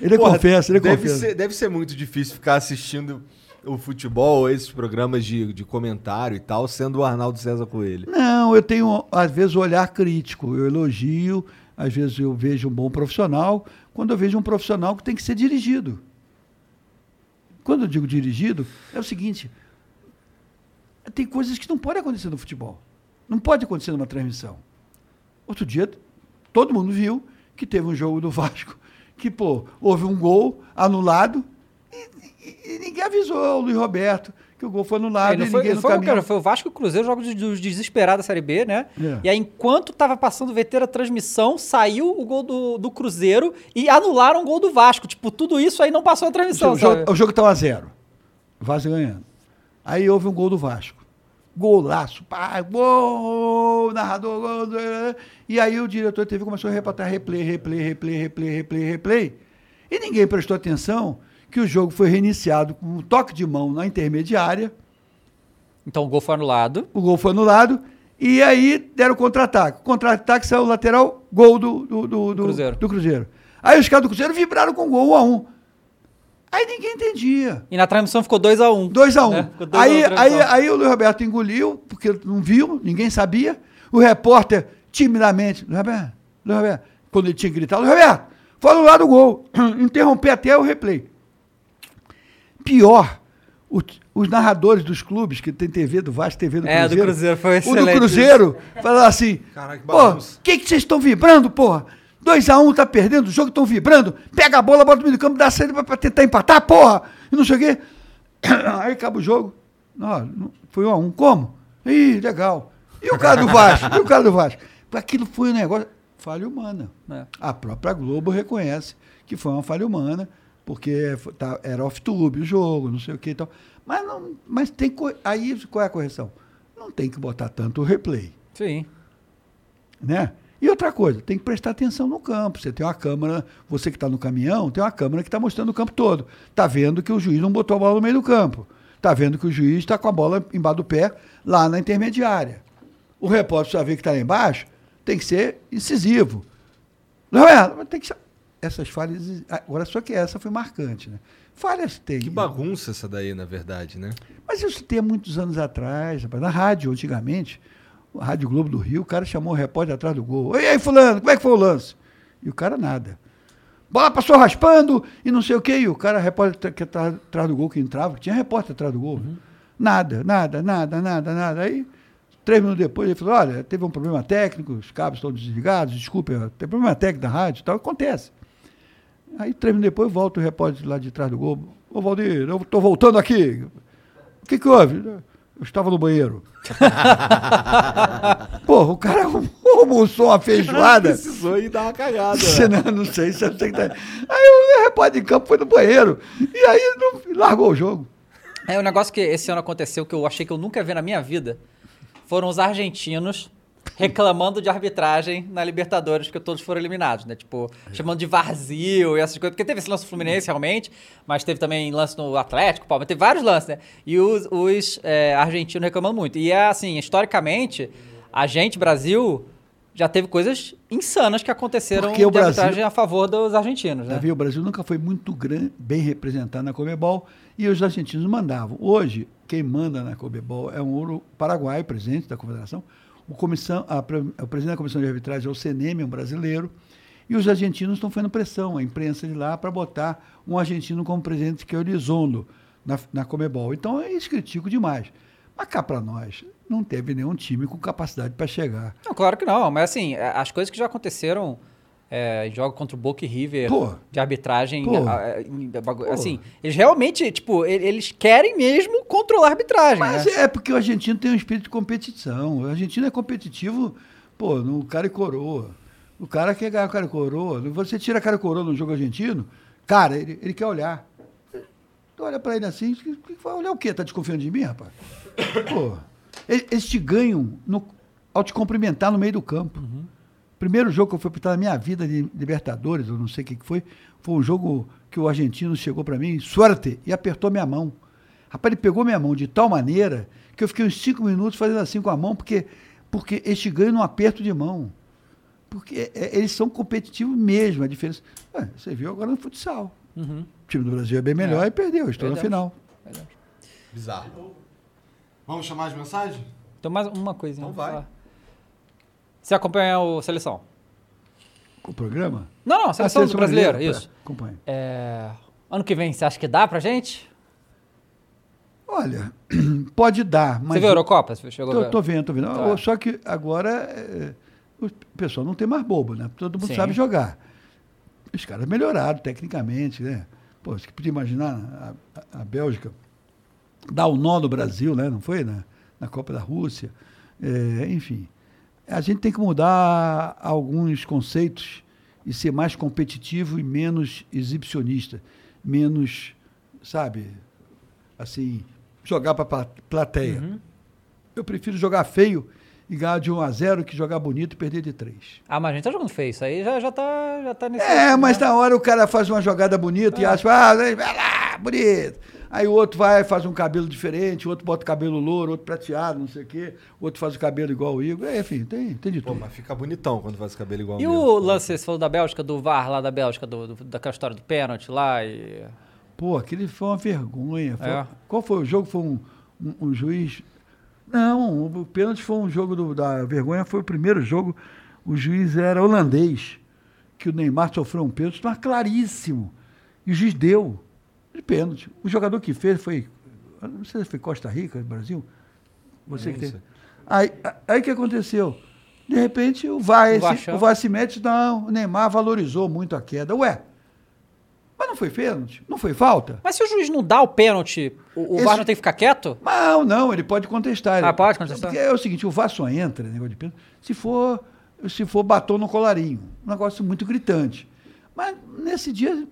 Ele Porra, confessa, ele deve confessa. Ser, deve ser muito difícil ficar assistindo o futebol, esses programas de, de comentário e tal, sendo o Arnaldo César Coelho. Não, eu tenho, às vezes, um olhar crítico. Eu elogio, às vezes eu vejo um bom profissional, quando eu vejo um profissional que tem que ser dirigido. Quando eu digo dirigido, é o seguinte: tem coisas que não podem acontecer no futebol. Não pode acontecer numa transmissão. Outro dia, todo mundo viu que teve um jogo do Vasco que, pô, houve um gol anulado e, e- e ninguém avisou o Luiz Roberto que o gol foi anulado É, e foi, ninguém foi, cara, foi o Vasco e o Cruzeiro, jogos dos- dos desesperados da Série B, né? É. E aí, enquanto tava passando o VT da transmissão, saiu o gol do, do Cruzeiro e anularam o gol do Vasco. Tipo, tudo isso aí não passou a transmissão, O jogo, o jogo estava a zero. O Vasco ganhando. Aí houve um gol do Vasco. Golaço, pá, gol, narrador, gol, e aí o diretor teve começou a reportar replay, replay, replay, replay, replay, replay. E ninguém prestou atenção que o jogo foi reiniciado com um toque de mão na intermediária. Então o gol foi anulado. O gol foi anulado. E aí deram contra-ataque. Contra-ataque saiu o lateral, gol do, do, do, do- Cruzeiro. do Cruzeiro. Aí os caras do Cruzeiro vibraram com gol 1 a 1 Aí ninguém entendia. E na transmissão ficou 2x1. 2 a 1 né? Ficou 2 a 1 aí, aí, aí o Luiz Roberto engoliu, porque não viu, ninguém sabia. O repórter, timidamente, Luiz Roberto, Luiz Roberto, quando ele tinha que gritar, Luiz Roberto, foi anulado o gol. Interromper até o replay. Pior, o- os narradores dos clubes, que tem TV do Vasco, TV do É, do Cruzeiro. Cruzeiro, foi O do excelente Cruzeiro, falaram assim, Caraca, que pô, o que que vocês estão vibrando, porra? 2x1 tá perdendo, o jogo estão vibrando, pega a bola, bota no meio do campo, dá saída pra, pra tentar empatar, porra! E não sei o quê. Aí acaba o jogo. Não, foi 1x1. Como? Ih, legal. E o cara do Vasco? e o cara do Vasco? Aquilo foi um negócio. Falha humana. É. A própria Globo reconhece que foi uma falha humana, porque tá- era off-tube o jogo, não sei o que e tal. Mas, não, mas tem. Aí qual é a correção? Não tem que botar tanto replay Sim. né? E outra coisa, tem que prestar atenção no campo. Você tem uma câmera, você que está no caminhão, tem uma câmera que está mostrando o campo todo. Está vendo que o juiz não botou a bola no meio do campo. Está vendo que o juiz está com a bola embaixo do pé, lá na intermediária. O repórter precisa ver que está lá embaixo, tem que ser incisivo. Não é? Tem que ser- Essas falhas. Agora, só que essa foi marcante, né? Falhas tem. Que bagunça essa daí, na verdade, né? Mas isso tem há muitos anos atrás, rapaz. Na rádio, antigamente, a Rádio Globo do Rio, o cara chamou o repórter atrás do gol. E aí, fulano, como é que foi o lance? E o cara nada. Bola passou raspando e não sei o quê. E o cara, repórter que tá atrás do gol que entrava, que tinha repórter atrás do gol. né? Nada, nada, nada, nada, nada. Aí, três minutos depois, ele falou, olha, teve um problema técnico, os cabos estão desligados, desculpe, tem problema técnico da rádio e tal. Acontece. Aí, três minutos depois, volta o repórter lá de trás do gol. Ô, Valdir, eu estou voltando aqui. O que, que houve? Eu estava no banheiro. Porra, o cara almoçou uma feijoada. Precisou ir dar uma cagada. Você não, não sei, você sei que tá... Aí o repórter de campo foi no banheiro. E aí não, largou o jogo. É um negócio que esse ano aconteceu que eu achei que eu nunca ia ver na minha vida. Foram os argentinos reclamando de arbitragem na Libertadores, porque todos foram eliminados, né? Tipo, chamando de vazio e essas coisas. Porque teve esse lance do Fluminense, realmente, mas teve também lance no Atlético, Palmeiras, teve vários lances, né? E os, os é, argentinos reclamando muito. E, é assim, historicamente, a gente, Brasil, já teve coisas insanas que aconteceram Porque de Brasil- arbitragem a favor dos argentinos, né? Davi, o Brasil nunca foi muito gran- bem representado na Comebol e os argentinos mandavam. Hoje, quem manda na Comebol é um ouro paraguaio, presidente da Confederação. O, comissão, a o presidente da Comissão de Arbitragem é o CNM, um brasileiro. E os argentinos estão fazendo pressão, a imprensa de lá, para botar um argentino como presidente, que é o Elizondo, na, na Comebol. Então, eles criticam demais. Mas cá para nós, não teve nenhum time com capacidade para chegar. Não, claro que não, mas assim, as coisas que já aconteceram é, em jogo contra o Boca e River, de arbitragem, a- a- assim, eles realmente, tipo, eles querem mesmo controlar a arbitragem, Mas né? é porque o argentino tem um espírito de competição. O argentino é competitivo, pô, no cara e coroa. O cara quer ganhar o cara e coroa. Você tira cara e coroa no jogo argentino, cara, ele, ele quer olhar. Tu olha pra ele assim, vai olhar o quê? Tá desconfiando de mim, rapaz? Pô, eles, te ganham no- ao te cumprimentar no meio do campo. Primeiro jogo que eu fui apitar na minha vida de Libertadores, eu não sei o que que foi, foi um jogo que o argentino chegou para mim, suerte, e apertou minha mão. Rapaz, ele pegou minha mão de tal maneira que eu fiquei uns cinco minutos fazendo assim com a mão, porque, porque eles te ganham num aperto de mão. Porque é, eles são competitivos mesmo, a diferença. Ué, você viu agora no futsal. Uhum. O time do Brasil é bem melhor É. e perdeu, estou na Perdemos. final. Bizarro. Vamos chamar as mensagens? Então, mais uma coisinha. Então vai. falar. Você acompanha o Seleção? O programa? Não, não, a Seleção, Ah, do Brasileiro, brasileira, isso. tá, Acompanha. É, ano que vem, você acha que dá pra gente? Olha, pode dar, mas. você viu a Eurocopa? Você chegou a Tô, ver? tô vendo, tô vendo. Tá. Só que agora é, o pessoal não tem mais bobo, né? Todo mundo Sim. sabe jogar. Os caras melhoraram tecnicamente, né? Pô, você podia imaginar a, a- a Bélgica dar o nó no Brasil, né? Não foi? Na, na Copa da Rússia. É, enfim. A gente tem que mudar alguns conceitos e ser mais competitivo e menos exibicionista. Menos, sabe, assim, jogar para plateia. Uhum. Eu prefiro jogar feio e ganhar de 1 a 0 que jogar bonito e perder de 3. Ah, mas a gente tá jogando feio, isso aí já, já, tá, já tá nesse... É, mas né? na hora o cara faz uma jogada bonita e É. acha, ah, vai lá, ah, bonito. Aí o outro vai faz um cabelo diferente, o outro bota cabelo louro, outro prateado, não sei o quê. O outro faz o cabelo igual o Igor. É, enfim, tem, tem de Pô, tudo. mas fica bonitão quando faz o cabelo igual E meu. o lance, você falou da Bélgica, do VAR lá da Bélgica, do, do- daquela história do pênalti lá e... Pô, aquele foi uma vergonha. Foi- É. Qual foi o jogo? Foi um, um- um juiz. Não, o pênalti foi um jogo do- da vergonha, foi o primeiro jogo. O juiz era holandês, que o Neymar sofreu um pênalti, mas claríssimo. E o juiz deu de pênalti. O jogador que fez foi. Não sei se foi Costa Rica, Brasil. Você Nem que tem. Aí aí o que aconteceu? De repente o VAR, O esse- o VAR se mete, não, o Neymar valorizou muito a queda. Ué, mas não foi pênalti? Não foi falta? Mas se o juiz não dá o pênalti, o, o Esse- VAR não tem que ficar quieto? Não, não, ele pode contestar. Ah, pode contestar? Porque é o seguinte, o VAR só entra, negócio de pênalti, se for, se for batom no colarinho. Um negócio muito gritante. Mas nesse dia,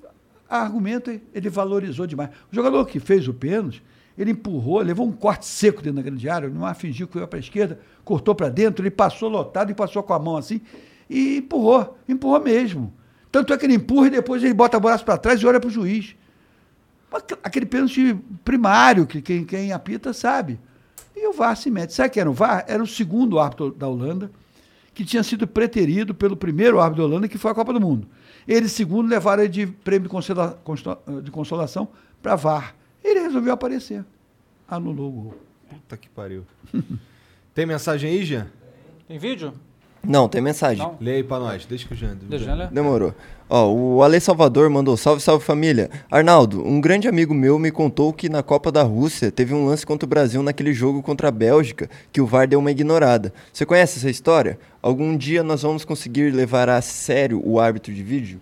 argumento, ele valorizou demais. O jogador que fez o pênalti, ele empurrou, levou um corte seco dentro da grande área, o Neymar fingiu que foi para a esquerda, cortou para dentro, ele passou lotado e passou com a mão assim, e empurrou, empurrou mesmo. Tanto é que ele empurra e depois ele bota o braço para trás e olha para o juiz. Aqu- Aquele pênalti primário, que quem, quem apita sabe. E o VAR se mete. Sabe quem era o VAR? Era o segundo árbitro da Holanda, que tinha sido preterido pelo primeiro árbitro da Holanda, que foi a Copa do Mundo. Ele, segundo, levaram ele de prêmio de de consolação para VAR. Ele resolveu aparecer. Anulou o gol. Puta que pariu. Tem mensagem aí, Jean? Tem vídeo? Não, tem mensagem. Não. Lê aí pra nós, deixa que o Jean... Deixa. Demorou. Ó, o Ale Salvador mandou salve, salve família. Arnaldo, um grande amigo meu me contou que na Copa da Rússia teve um lance contra o Brasil naquele jogo contra a Bélgica que o VAR deu uma ignorada. Você conhece essa história? Algum dia nós vamos conseguir levar a sério o árbitro de vídeo?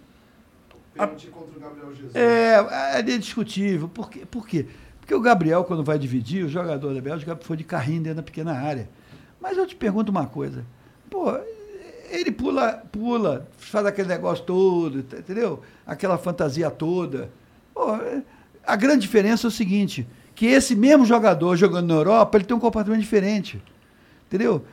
É, é discutível. Por quê? Por quê? Porque o Gabriel, quando vai dividir, o jogador da Bélgica foi de carrinho dentro da pequena área. Mas eu te pergunto uma coisa. Pô, ele pula, pula, faz aquele negócio todo, entendeu? Aquela fantasia toda. Pô, a grande diferença é o seguinte, que esse mesmo jogador jogando na Europa, ele tem um comportamento diferente. Entendeu?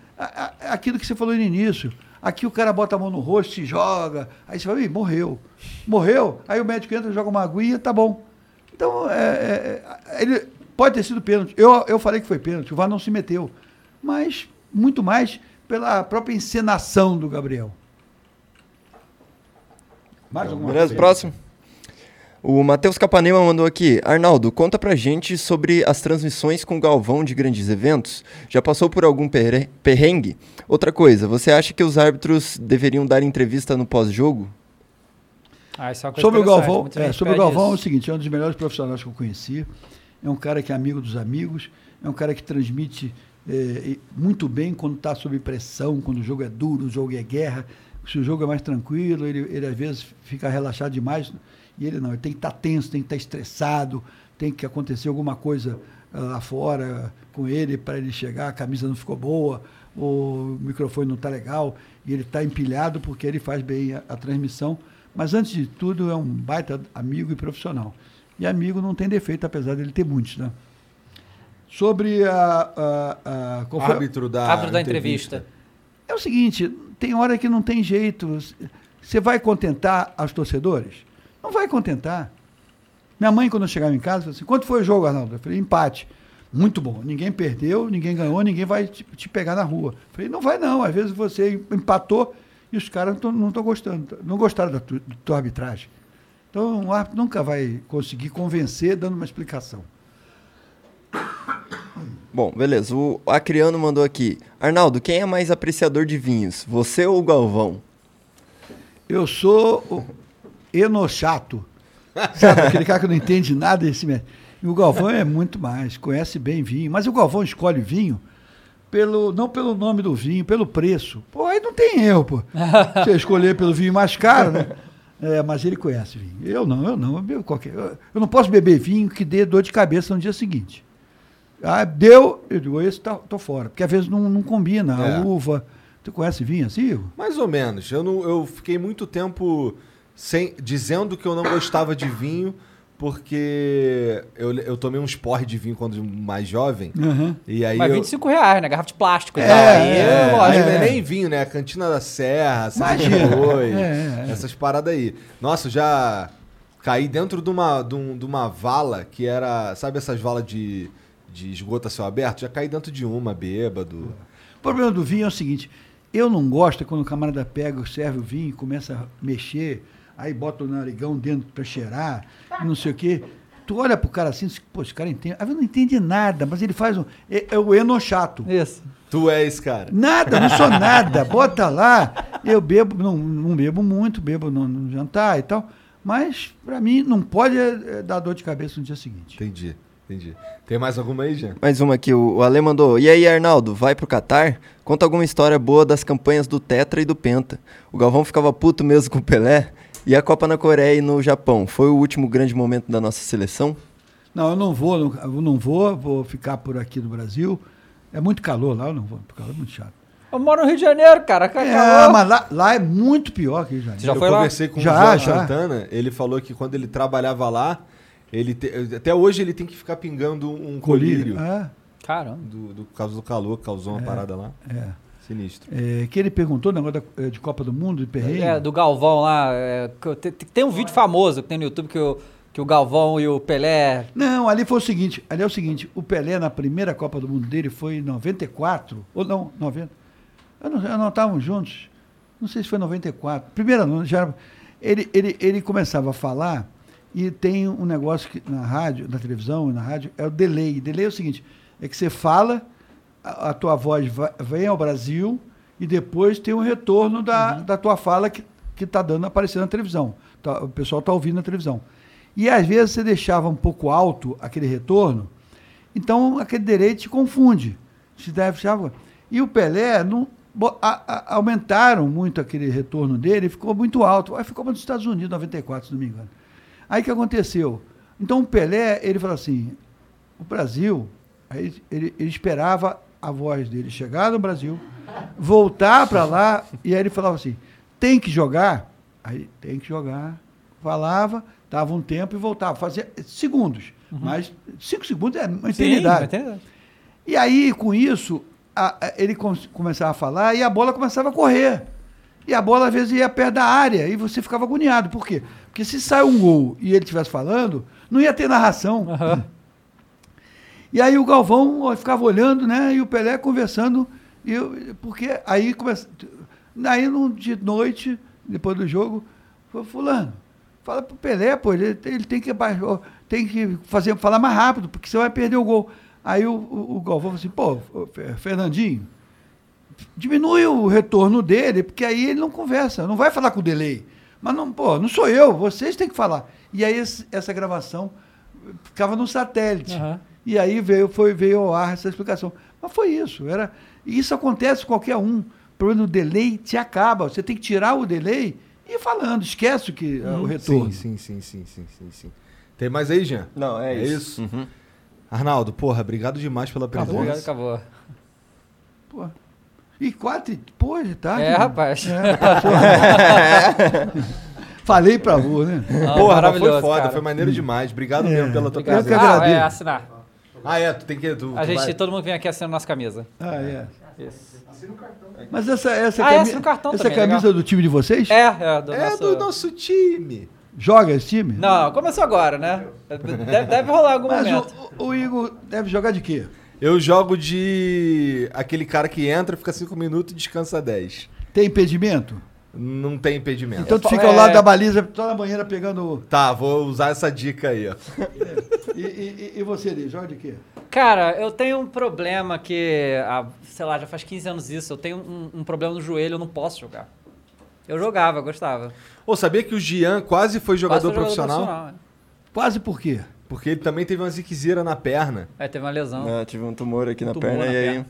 Aquilo que você falou no início. Aqui o cara bota a mão no rosto, se joga, aí você fala, Ih, morreu. Morreu? Aí o médico entra, joga uma aguinha, tá bom. Então, é, é, é, ele pode ter sido pênalti. Eu, eu falei que foi pênalti, o VAR não se meteu. Mas, muito mais pela própria encenação do Gabriel. Mais alguma Beleza, coisa? próximo. O Matheus Capanema mandou aqui. Arnaldo, conta pra gente sobre as transmissões com Galvão de grandes eventos. Já passou por algum perre- perrengue? Outra coisa, você acha que os árbitros deveriam dar entrevista no pós-jogo? Ah, é uma coisa Sobre o Galvão, é, sobre o Galvão é o seguinte, é um dos melhores profissionais que eu conheci. É um cara que é amigo dos amigos, é um cara que transmite é, muito bem quando está sob pressão, quando o jogo é duro, o jogo é guerra. Se o jogo é mais tranquilo, ele, ele às vezes fica relaxado demais. E ele não, ele tem que estar tenso, tem que estar estressado, tem que acontecer alguma coisa ah, lá fora com ele para ele chegar, a camisa não ficou boa, o microfone não está legal, e ele está empilhado porque ele faz bem a, a transmissão. Mas antes de tudo é um baita amigo e profissional. E amigo não tem defeito, apesar dele ter muitos, né? Sobre a. a, a qual foi? Árbitro da, Árbitro da entrevista. É o seguinte, tem hora que não tem jeito. Você vai contentar os torcedores? Não vai contentar. Minha mãe, quando eu chegava em casa, falou assim: quanto foi o jogo, Arnaldo? Eu falei: empate. Muito bom. Ninguém perdeu, ninguém ganhou, ninguém vai te, te pegar na rua. Eu falei: não vai não. Às vezes você empatou e os caras não tão- não estão gostando, não gostaram da tu- da tua arbitragem. Então, o árbitro nunca vai conseguir convencer dando uma explicação. Bom, beleza. O Acriano mandou aqui. Arnaldo, quem é mais apreciador de vinhos? Você ou o Galvão? Eu sou o enochato. Sabe, aquele cara que não entende nada desse. E o Galvão é muito mais, conhece bem vinho. Mas o Galvão escolhe vinho pelo, não pelo nome do vinho, pelo preço. Pô, aí não tem erro, pô. Você escolher pelo vinho mais caro, né? É, mas ele conhece vinho. Eu não, eu não. Eu, bebo qualquer, eu, eu não posso beber vinho que dê dor de cabeça no dia seguinte. Ah, deu, eu digo, esse tá, tô fora. Porque às vezes não, não combina. É. A uva. Tu conhece vinho assim, Igor? Mais ou menos. Eu, não, eu fiquei muito tempo sem, dizendo que eu não gostava de vinho, porque eu, eu tomei uns porre de vinho quando mais jovem. Aham. E aí Mas eu, 25 reais, né? Garrafa de plástico e É, tal. Aí, É, lógico. não é nem vinho, né? Cantina da Serra, Boi, É, é. essas paradas aí. Nossa, eu já. caí dentro de uma, de, um- de uma vala que era. Sabe essas valas de, de esgoto a céu aberto? Já caí dentro de uma, bêbado. O problema do vinho é o seguinte: eu não gosto é quando o camarada pega, serve o vinho, começa a mexer, aí bota o narigão dentro para cheirar, não sei o quê. Tu olha pro cara assim, diz, pô, esse cara entende. Às vezes não entende nada, mas ele faz um. É, é o enochato. Isso. Tu é esse cara. Nada, não sou nada. Bota lá. Eu bebo, não, não bebo muito, bebo no, no jantar e tal. Mas, pra mim, não pode é, dar dor de cabeça no dia seguinte. Entendi, entendi. Tem mais alguma aí, Jean? Mais uma aqui, o, o Ale mandou. E aí, Arnaldo, vai pro Catar? Conta alguma história boa das campanhas do Tetra e do Penta. O Galvão ficava puto mesmo com o Pelé. E a Copa na Coreia e no Japão. Foi o último grande momento da nossa seleção? Não, eu não vou, não, eu não vou, vou ficar por aqui no Brasil. É muito calor lá, eu não vou, porque calor é muito chato. Eu moro no Rio de Janeiro, cara. que É, calor. mas lá, lá é muito pior que Rio de Janeiro. Já eu foi lá? conversei com Já, o já. Santana, ele falou que quando ele trabalhava lá, ele te- até hoje ele tem que ficar pingando um Colírio. colírio. É, Caramba. Do, do causa do calor, que causou uma parada lá. é. Sinistro. É, que ele perguntou, negócio da- é, de Copa do Mundo, de perrengue. É, do Galvão lá. é, tem, tem um vídeo famoso que tem no YouTube que o, que o Galvão e o Pelé. Não, ali foi o seguinte, ali é o seguinte, o Pelé na primeira Copa do Mundo dele foi em 94, ou não, 90. Eu não, eu não estávamos juntos. Não sei se foi 94. Primeira não, já era, ele, ele, ele começava a falar e tem um negócio que na rádio, na televisão e na rádio, é o delay. Delay é o seguinte, é que você fala, a, a tua voz vai- vem ao Brasil e depois tem um retorno da, da tua fala que está dando aparecendo na televisão. Tá, o pessoal está ouvindo na televisão. E às vezes você deixava um pouco alto aquele retorno, então aquele delay te confunde. Se deve, e o Pelé não, a- a- aumentaram muito aquele retorno dele, ficou muito alto. Aí ficou nos Estados Unidos, 94, se não me engano. Aí o que aconteceu? Então o Pelé, ele falou assim, o Brasil, ele, ele esperava a voz dele chegar no Brasil, voltar para lá, e aí ele falava assim, tem que jogar? Aí tem que jogar. Falava, dava um tempo e voltava. Fazia segundos. Mas cinco segundos é uma eternidade. eternidade. E aí, com isso, a- a- ele com- começava a falar e a bola começava a correr. E a bola, às vezes, ia perto da área e você ficava agoniado. Por quê? Porque se sai um gol e ele estivesse falando, não ia ter narração. E aí o Galvão ficava olhando, né? E o Pelé conversando. E eu, porque aí começa. Aí, de noite, depois do jogo, falou, fulano, fala pro Pelé, pô, ele, ele tem que abaixar, tem que fazer, falar mais rápido, porque você vai perder o gol. Aí o, o, o Galvão falou assim, pô, Fernandinho, diminui o retorno dele, porque aí ele não conversa, não vai falar com o delay. Mas não, pô, não sou eu, vocês têm que falar. E aí esse- essa gravação ficava no satélite. Aham. E aí veio, foi, veio ao ar essa explicação. Mas foi isso. Era, e isso acontece com qualquer um. O problema do delay te acaba. Você tem que tirar o delay e ir falando. Esquece o, que, o retorno. Sim, sim, sim, sim, sim, sim, sim. Tem mais aí, Jean? Não, é, É isso. isso? Arnaldo, porra, obrigado demais pela presença. Obrigado, acabou. Pô. E quatro, pô, de tarde. É, rapaz. É. Falei pra avô, né? Ah, Porra, foi foda, cara. foi maneiro demais. Obrigado É, mesmo pela tua Obrigado. Eu que presença. Ah, é, assinar. Ah, é, tu tem que. Tu, A tu gente, vai- todo mundo vem aqui assinando nossa camisa. Ah, é. Isso. Mas essa, essa, Ah, é, cami- assina o cartão essa também, camisa legal. do time de vocês? É, é, do É nosso... do nosso time. Joga esse time? Não, começou agora, né? Deve, deve rolar algum Mas momento. o, o Igor deve jogar de quê? Eu jogo de. aquele cara que entra, fica 5 minutos e descansa 10. Tem impedimento? Não tem impedimento. Então tu É. fica ao lado da baliza, toda na banheira pegando. Tá, vou usar essa dica aí, ó. E, e- e você, Eli, joga de quê? Cara, eu tenho um problema que, ah, sei lá, já faz 15 anos isso. Eu tenho um, um problema no joelho, eu não posso jogar. Eu jogava, gostava. Ô, sabia que o Gian quase foi jogador, Quase fui profissional? é. Quase por quê? Porque ele também teve uma ziquezira na perna. Aí teve uma lesão. É, tive um tumor aqui na tumor perna na e aí.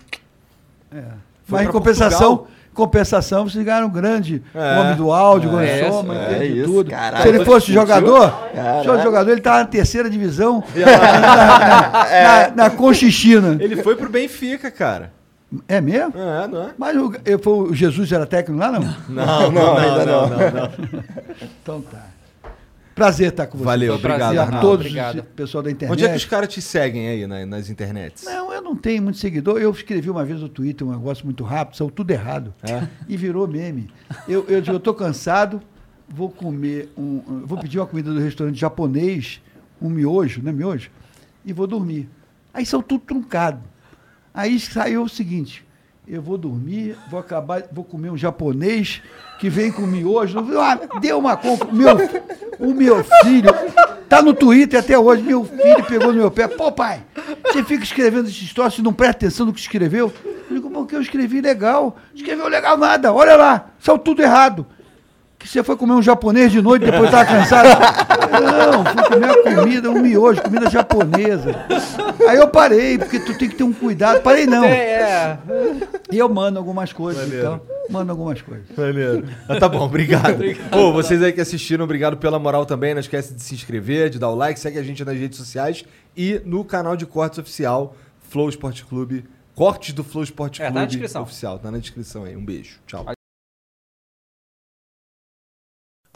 perna. Foi Mas em compensação, Portugal. compensação, vocês ganharam um grande É. homem do áudio, É, é, soma, é isso, tudo. caralho. Se ele fosse jogador, Caralho. se fosse jogador, ele estava na terceira divisão, na, na, na Conchichina. Ele foi pro Benfica, cara. É mesmo? É, não é? Mas o, eu- foi o Jesus era técnico lá, não? Não, não, ainda não. não, não. Então tá. Prazer estar com você. Valeu, um obrigado, a todos Obrigado. o pessoal da internet. Onde é que os caras te seguem aí na- nas internets? Não, eu não tenho muito seguidor. Eu escrevi uma vez no Twitter um negócio muito rápido, saiu tudo errado. É? E virou meme. Eu, eu digo, eu tô cansado, vou comer um. Vou pedir uma comida do restaurante japonês, um miojo, né? Miojo, e vou dormir. Aí são tudo truncado. Aí saiu o seguinte: eu vou dormir, vou acabar, vou comer um japonês que vem com miojo. Ah, deu uma compra. Meu, o meu filho tá no Twitter até hoje. Meu filho pegou no meu pé. Pô, pai, você fica escrevendo esses troços e não presta atenção no que escreveu? Eu digo, porque eu escrevi legal. Escreveu legal nada. Olha lá, saiu tudo errado. Que você foi comer um japonês de noite depois estava cansado. Não, fui comer uma comida, um miojo, comida japonesa. Aí eu parei, porque tu tem que ter um cuidado. Parei não. É, E eu mando algumas coisas, Maneiro. então. Mando algumas coisas. Maneiro. Ah, tá bom, obrigado. Pô, vocês aí que assistiram, obrigado pela moral também. Não esquece de se inscrever, de dar o like, segue a gente nas redes sociais e no canal de cortes oficial, Flow Esporte Clube. Cortes do Flow Esporte É, tá Clube na descrição. oficial. Tá na descrição aí. Um beijo. Tchau.